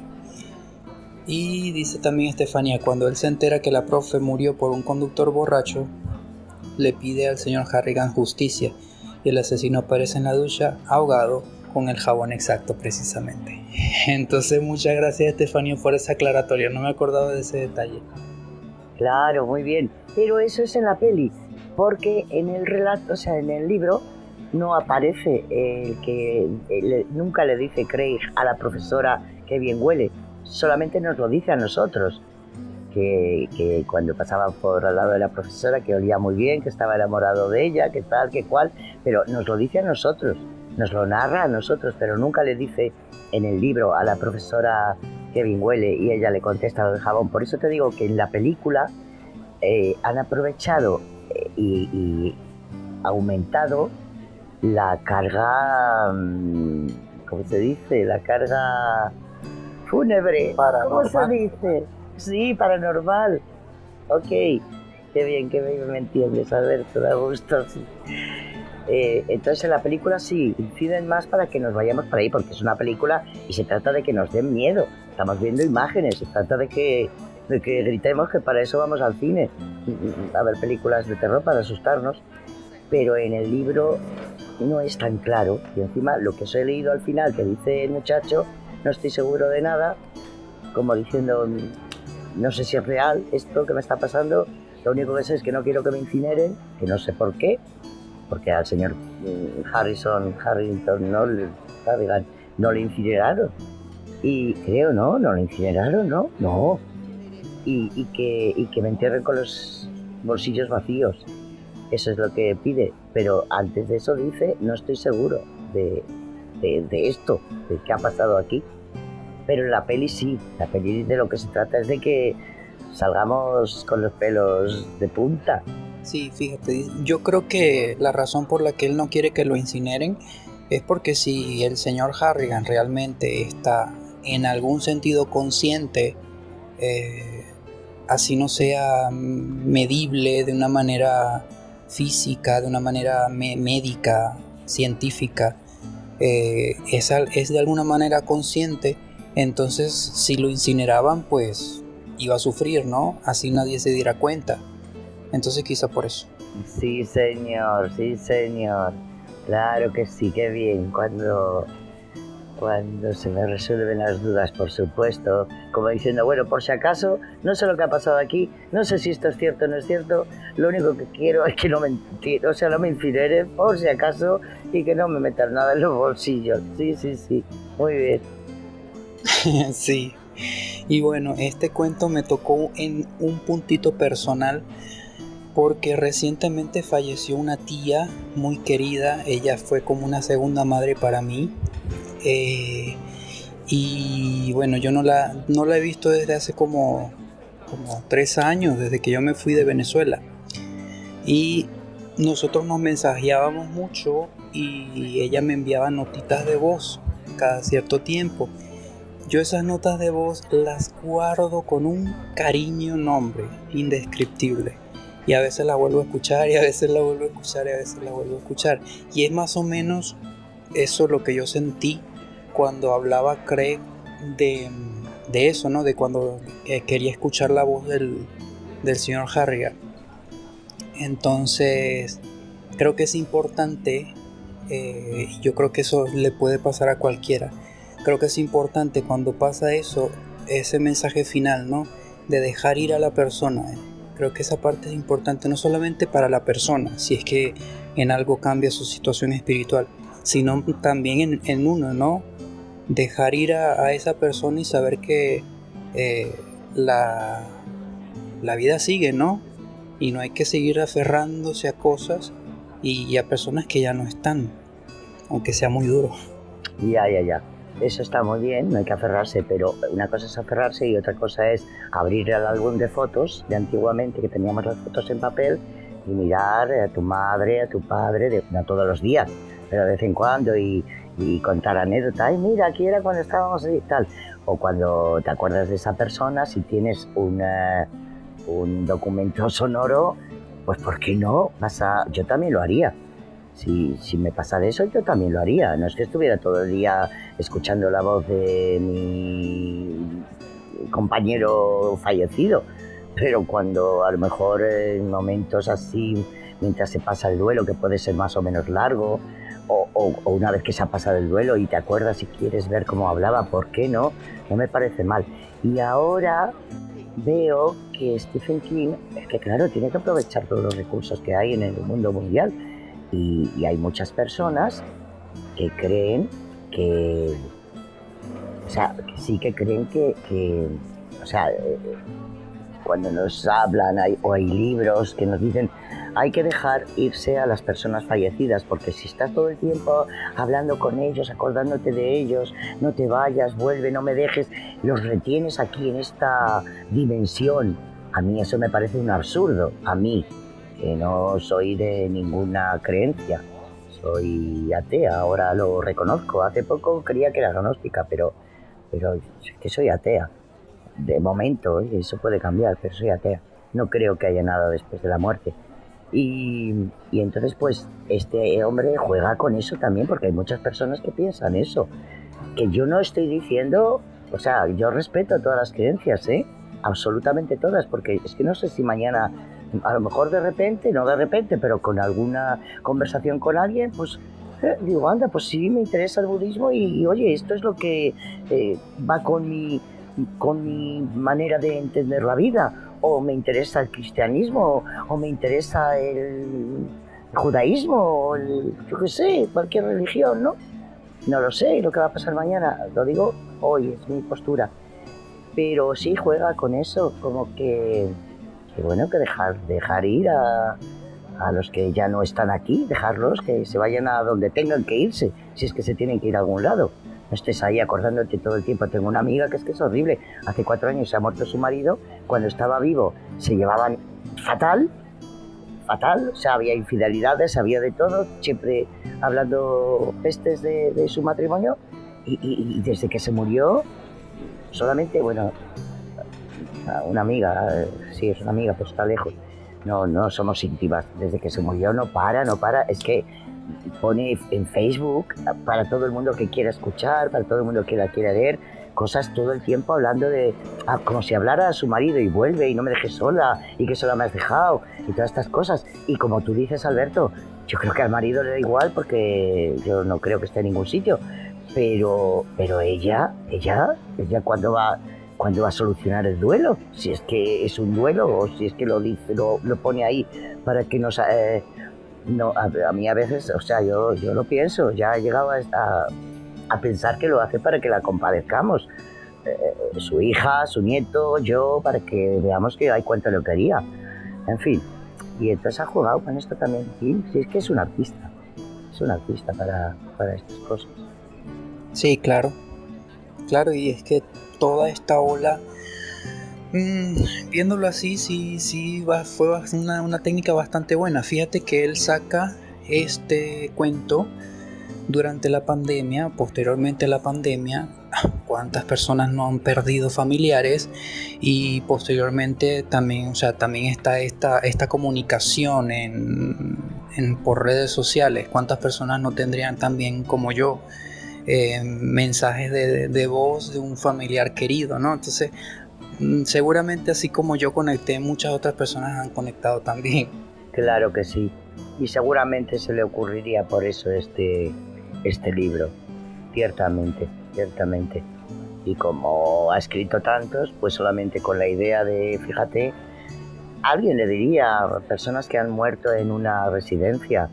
Y dice también Estefanía, cuando él se entera que la profe murió por un conductor borracho, le pide al señor Harrigan justicia y el asesino aparece en la ducha ahogado con el jabón exacto precisamente. <laughs> Entonces muchas gracias Estefanía por esa aclaratoria, no me acordaba de ese detalle. Claro, muy bien, pero eso es en la peli, porque en el relato, o sea, en el libro, no aparece el que nunca le dice Craig a la profesora que bien huele, solamente nos lo dice a nosotros. Que, que, cuando pasaba por al lado de la profesora, que olía muy bien, que estaba enamorado de ella, que tal, que cual, pero nos lo dice a nosotros, nos lo narra a nosotros, pero nunca le dice en el libro a la profesora Kevin huele y ella le contesta lo del jabón. Por eso te digo que en la película eh, han aprovechado eh, y, aumentado la carga, mm, ¿cómo se dice? La carga fúnebre. ¿Cómo se dice? Sí, paranormal. Ok, qué bien, qué bien me entiendes, Alberto, da gusto. Sí. Eh, entonces en la película sí, inciden más para que nos vayamos por ahí, porque es una película y se trata de que nos den miedo. Estamos viendo imágenes, se trata de que, de que gritemos que para eso vamos al cine, a ver películas de terror para asustarnos. Pero en el libro no es tan claro. Y encima lo que os he leído al final, que dice el muchacho, no estoy seguro de nada, como diciendo, no sé si es real esto que me está pasando, lo único que sé es que no quiero que me incineren, que no sé por qué, porque al señor mm, Harrison, Harrington, no, Harrigan, no le incineraron. Y creo, ¿no? No le incineraron, ¿no? No. Y, que, y que me entierren con los bolsillos vacíos. Eso es lo que pide. Pero antes de eso dice, no estoy seguro de, de, esto, de qué ha pasado aquí. Pero en la peli sí. La peli de lo que se trata es de que salgamos con los pelos de punta. Sí, fíjate, yo creo que la razón por la que él no quiere que lo incineren es porque si el señor Harrigan realmente está en algún sentido consciente, eh, así no sea medible de una manera física, de una manera médica, científica, eh, es, es de alguna manera consciente, entonces si lo incineraban, pues iba a sufrir, ¿no? Así nadie se diera cuenta. Entonces quizá por eso. Sí, señor, sí, señor. Claro que sí, qué bien. Cuando, cuando se me resuelven las dudas, por supuesto. Como diciendo, bueno, por si acaso, no sé lo que ha pasado aquí, no sé si esto es cierto o no es cierto. Lo único que quiero es que no me, o sea, no me incineren, por si acaso, y que no me metan nada en los bolsillos. Sí, sí, sí. Muy bien. <laughs> sí. Y bueno, este cuento me tocó en un puntito personal porque recientemente falleció una tía muy querida, ella fue como una segunda madre para mí. Eh, y bueno, yo no la, no la he visto desde hace como, como tres años, desde que yo me fui de Venezuela. Y nosotros nos mensajeábamos mucho y ella me enviaba notitas de voz cada cierto tiempo. Yo esas notas de voz las guardo con un cariño nombre indescriptible y a veces la vuelvo a escuchar y a veces la vuelvo a escuchar y a veces la vuelvo a escuchar. Y es más o menos eso lo que yo sentí cuando hablaba Craig de, eso, ¿no? De cuando eh, quería escuchar la voz del, señor Harrigan. Entonces, creo que es importante, eh, yo creo que eso le puede pasar a cualquiera. Creo que es importante cuando pasa eso, ese mensaje final, ¿no? De dejar ir a la persona. ¿eh? Creo que esa parte es importante no solamente para la persona, si es que en algo cambia su situación espiritual, sino también en, uno, ¿no? Dejar ir a, esa persona y saber que eh, la, la vida sigue, ¿no? Y no hay que seguir aferrándose a cosas y, a personas que ya no están, aunque sea muy duro. Ya, ya, ya eso está muy bien, no hay que aferrarse, pero una cosa es aferrarse y otra cosa es abrir el álbum de fotos de antiguamente, que teníamos las fotos en papel, y mirar a tu madre, a tu padre, no todos los días, pero de vez en cuando, y, contar anécdotas. Ay, mira, aquí era cuando estábamos y tal. O cuando te acuerdas de esa persona, si tienes un documento sonoro, pues ¿por qué no? Vas yo también lo haría. Si, si me pasara eso, yo también lo haría. No es que estuviera todo el día escuchando la voz de mi compañero fallecido, pero cuando a lo mejor en momentos así, mientras se pasa el duelo, que puede ser más o menos largo, o, o, una vez que se ha pasado el duelo y te acuerdas y quieres ver cómo hablaba, ¿por qué no? No me parece mal. Y ahora veo que Stephen King, es que claro, tiene que aprovechar todos los recursos que hay en el mundo mundial Y, hay muchas personas que creen que, o sea, sí que creen que, o sea, eh, cuando nos hablan hay, o hay libros que nos dicen hay que dejar irse a las personas fallecidas, porque si estás todo el tiempo hablando con ellos, acordándote de ellos, no te vayas, vuelve, no me dejes, los retienes aquí en esta dimensión. A mí eso me parece un absurdo, a mí, que no soy de ninguna creencia, soy atea, ahora lo reconozco. Hace poco creía que era agnóstica, pero, pero es que soy atea. De momento, ¿eh? eso puede cambiar, pero soy atea. No creo que haya nada después de la muerte. Y, y, entonces, pues, este hombre juega con eso también, porque hay muchas personas que piensan eso. Que yo no estoy diciendo, o sea, yo respeto todas las creencias, ¿eh? Absolutamente todas, porque es que no sé si mañana, a lo mejor de repente, no de repente, pero con alguna conversación con alguien, pues eh, digo, anda, pues sí, me interesa el budismo y, oye, esto es lo que eh, va con mi, con mi manera de entender la vida o me interesa el cristianismo, o me interesa el judaísmo, o yo qué sé, cualquier religión, ¿no? No lo sé, lo que va a pasar mañana, lo digo hoy, es mi postura. Pero sí juega con eso, como que, que bueno, que dejar, dejar ir a, a los que ya no están aquí, dejarlos que se vayan a donde tengan que irse, si es que se tienen que ir a algún lado no estés ahí acordándote todo el tiempo. Tengo una amiga que es que es horrible. Hace cuatro años se ha muerto su marido. Cuando estaba vivo se llevaban fatal, fatal. O sea, había infidelidades, había de todo, siempre hablando pestes de, su matrimonio. Y, desde que se murió, solamente, bueno, una amiga, sí, es una amiga, pero está lejos. No, no somos íntimas. Desde que se murió no para, no para. Es que pone en Facebook para todo el mundo que quiera escuchar, para todo el mundo que la quiera leer, cosas todo el tiempo hablando de, ah, como si hablara a su marido y vuelve y no me dejes sola y que sola me has dejado y todas estas cosas. Y como tú dices, Alberto, yo creo que al marido le da igual porque yo no creo que esté en ningún sitio, pero, pero ella, ella, ella cuando va cuando va a solucionar el duelo, si es que es un duelo o si es que lo dice, lo, lo pone ahí para que nos eh, no, a, mí a veces, o sea, yo, yo lo pienso, ya he llegado a, a, pensar que lo hace para que la compadezcamos. Eh, su hija, su nieto, yo, para que veamos que hay cuánto lo quería. En fin, y entonces ha jugado con esto también. Sí, sí es que es un artista, es un artista para, para estas cosas. Sí, claro, claro, y es que toda esta ola Mm, viéndolo así, sí, sí, fue una, una, técnica bastante buena. Fíjate que él saca este cuento durante la pandemia, posteriormente a la pandemia, <laughs> cuántas personas no han perdido familiares y posteriormente también, o sea, también está esta, esta comunicación en, en por redes sociales, cuántas personas no tendrían también como yo. Eh, mensajes de, de, voz de un familiar querido, ¿no? Entonces, Mm, seguramente así como yo conecté, muchas otras personas han conectado también. Claro que sí. Y seguramente se le ocurriría por eso este, este libro. Ciertamente, ciertamente. Y como ha escrito tantos, pues solamente con la idea de, fíjate, alguien le diría a personas que han muerto en una residencia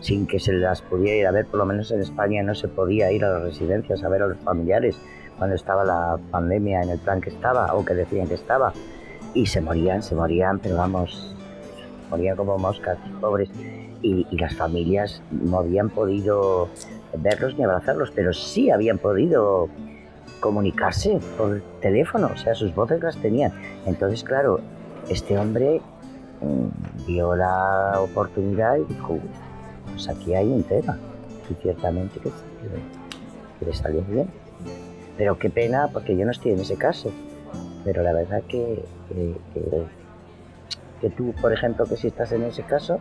sin que se las pudiera ir a ver, por lo menos en España no se podía ir a las residencias a ver a los familiares cuando estaba la pandemia en el plan que estaba o que decían que estaba. Y se morían, se morían, pero vamos, morían como moscas, pobres. Y, las familias no habían podido verlos ni abrazarlos, pero sí habían podido comunicarse por teléfono, o sea, sus voces las tenían. Entonces, claro, este hombre mm, vio la oportunidad y dijo, pues aquí hay un tema, y ciertamente que, que le salió bien. Pero qué pena, porque yo no estoy en ese caso. Pero la verdad que, que, tú, por ejemplo, que si estás en ese caso,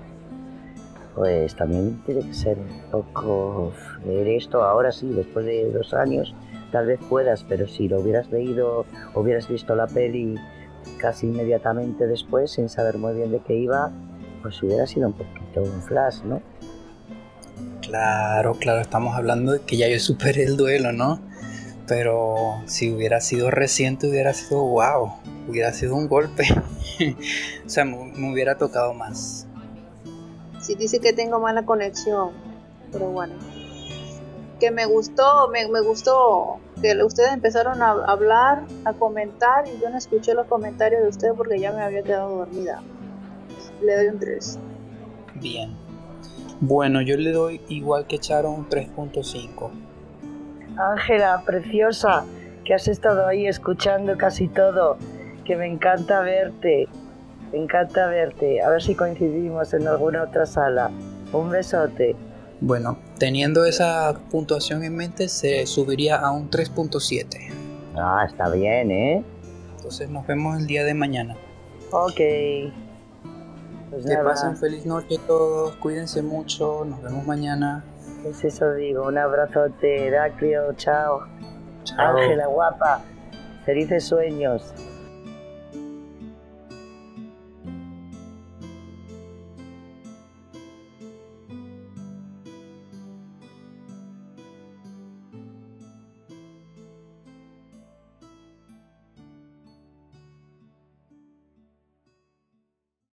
pues también tiene que ser un poco ver esto ahora sí, después de dos años, tal vez puedas, pero si lo hubieras leído, hubieras visto la peli casi inmediatamente después, sin saber muy bien de qué iba, pues hubiera sido un poquito un flash, ¿no? Claro, claro, estamos hablando de que ya yo superé el duelo, ¿no? pero si hubiera sido reciente hubiera sido wow, hubiera sido un golpe. <laughs> o sea, me, hubiera tocado más. Si dice que tengo mala conexión, pero bueno. Que me gustó, me, me gustó que ustedes empezaron a hablar, a comentar y yo no escuché los comentarios de ustedes porque ya me había quedado dormida. Le doy un 3. Bien. Bueno, yo le doy igual que Charo un 3.5. Ángela, preciosa, que has estado ahí escuchando casi todo, que me encanta verte, me encanta verte. A ver si coincidimos en alguna otra sala. Un besote. Bueno, teniendo esa puntuación en mente, se subiría a un 3.7. Ah, está bien, ¿eh? Entonces nos vemos el día de mañana. Ok. Pues Que nada, pasen feliz noche todos, cuídense mucho, nos vemos mañana. pues eso digo, un abrazote, Heraclio, chao. Chao. Ángela, guapa, felices sueños.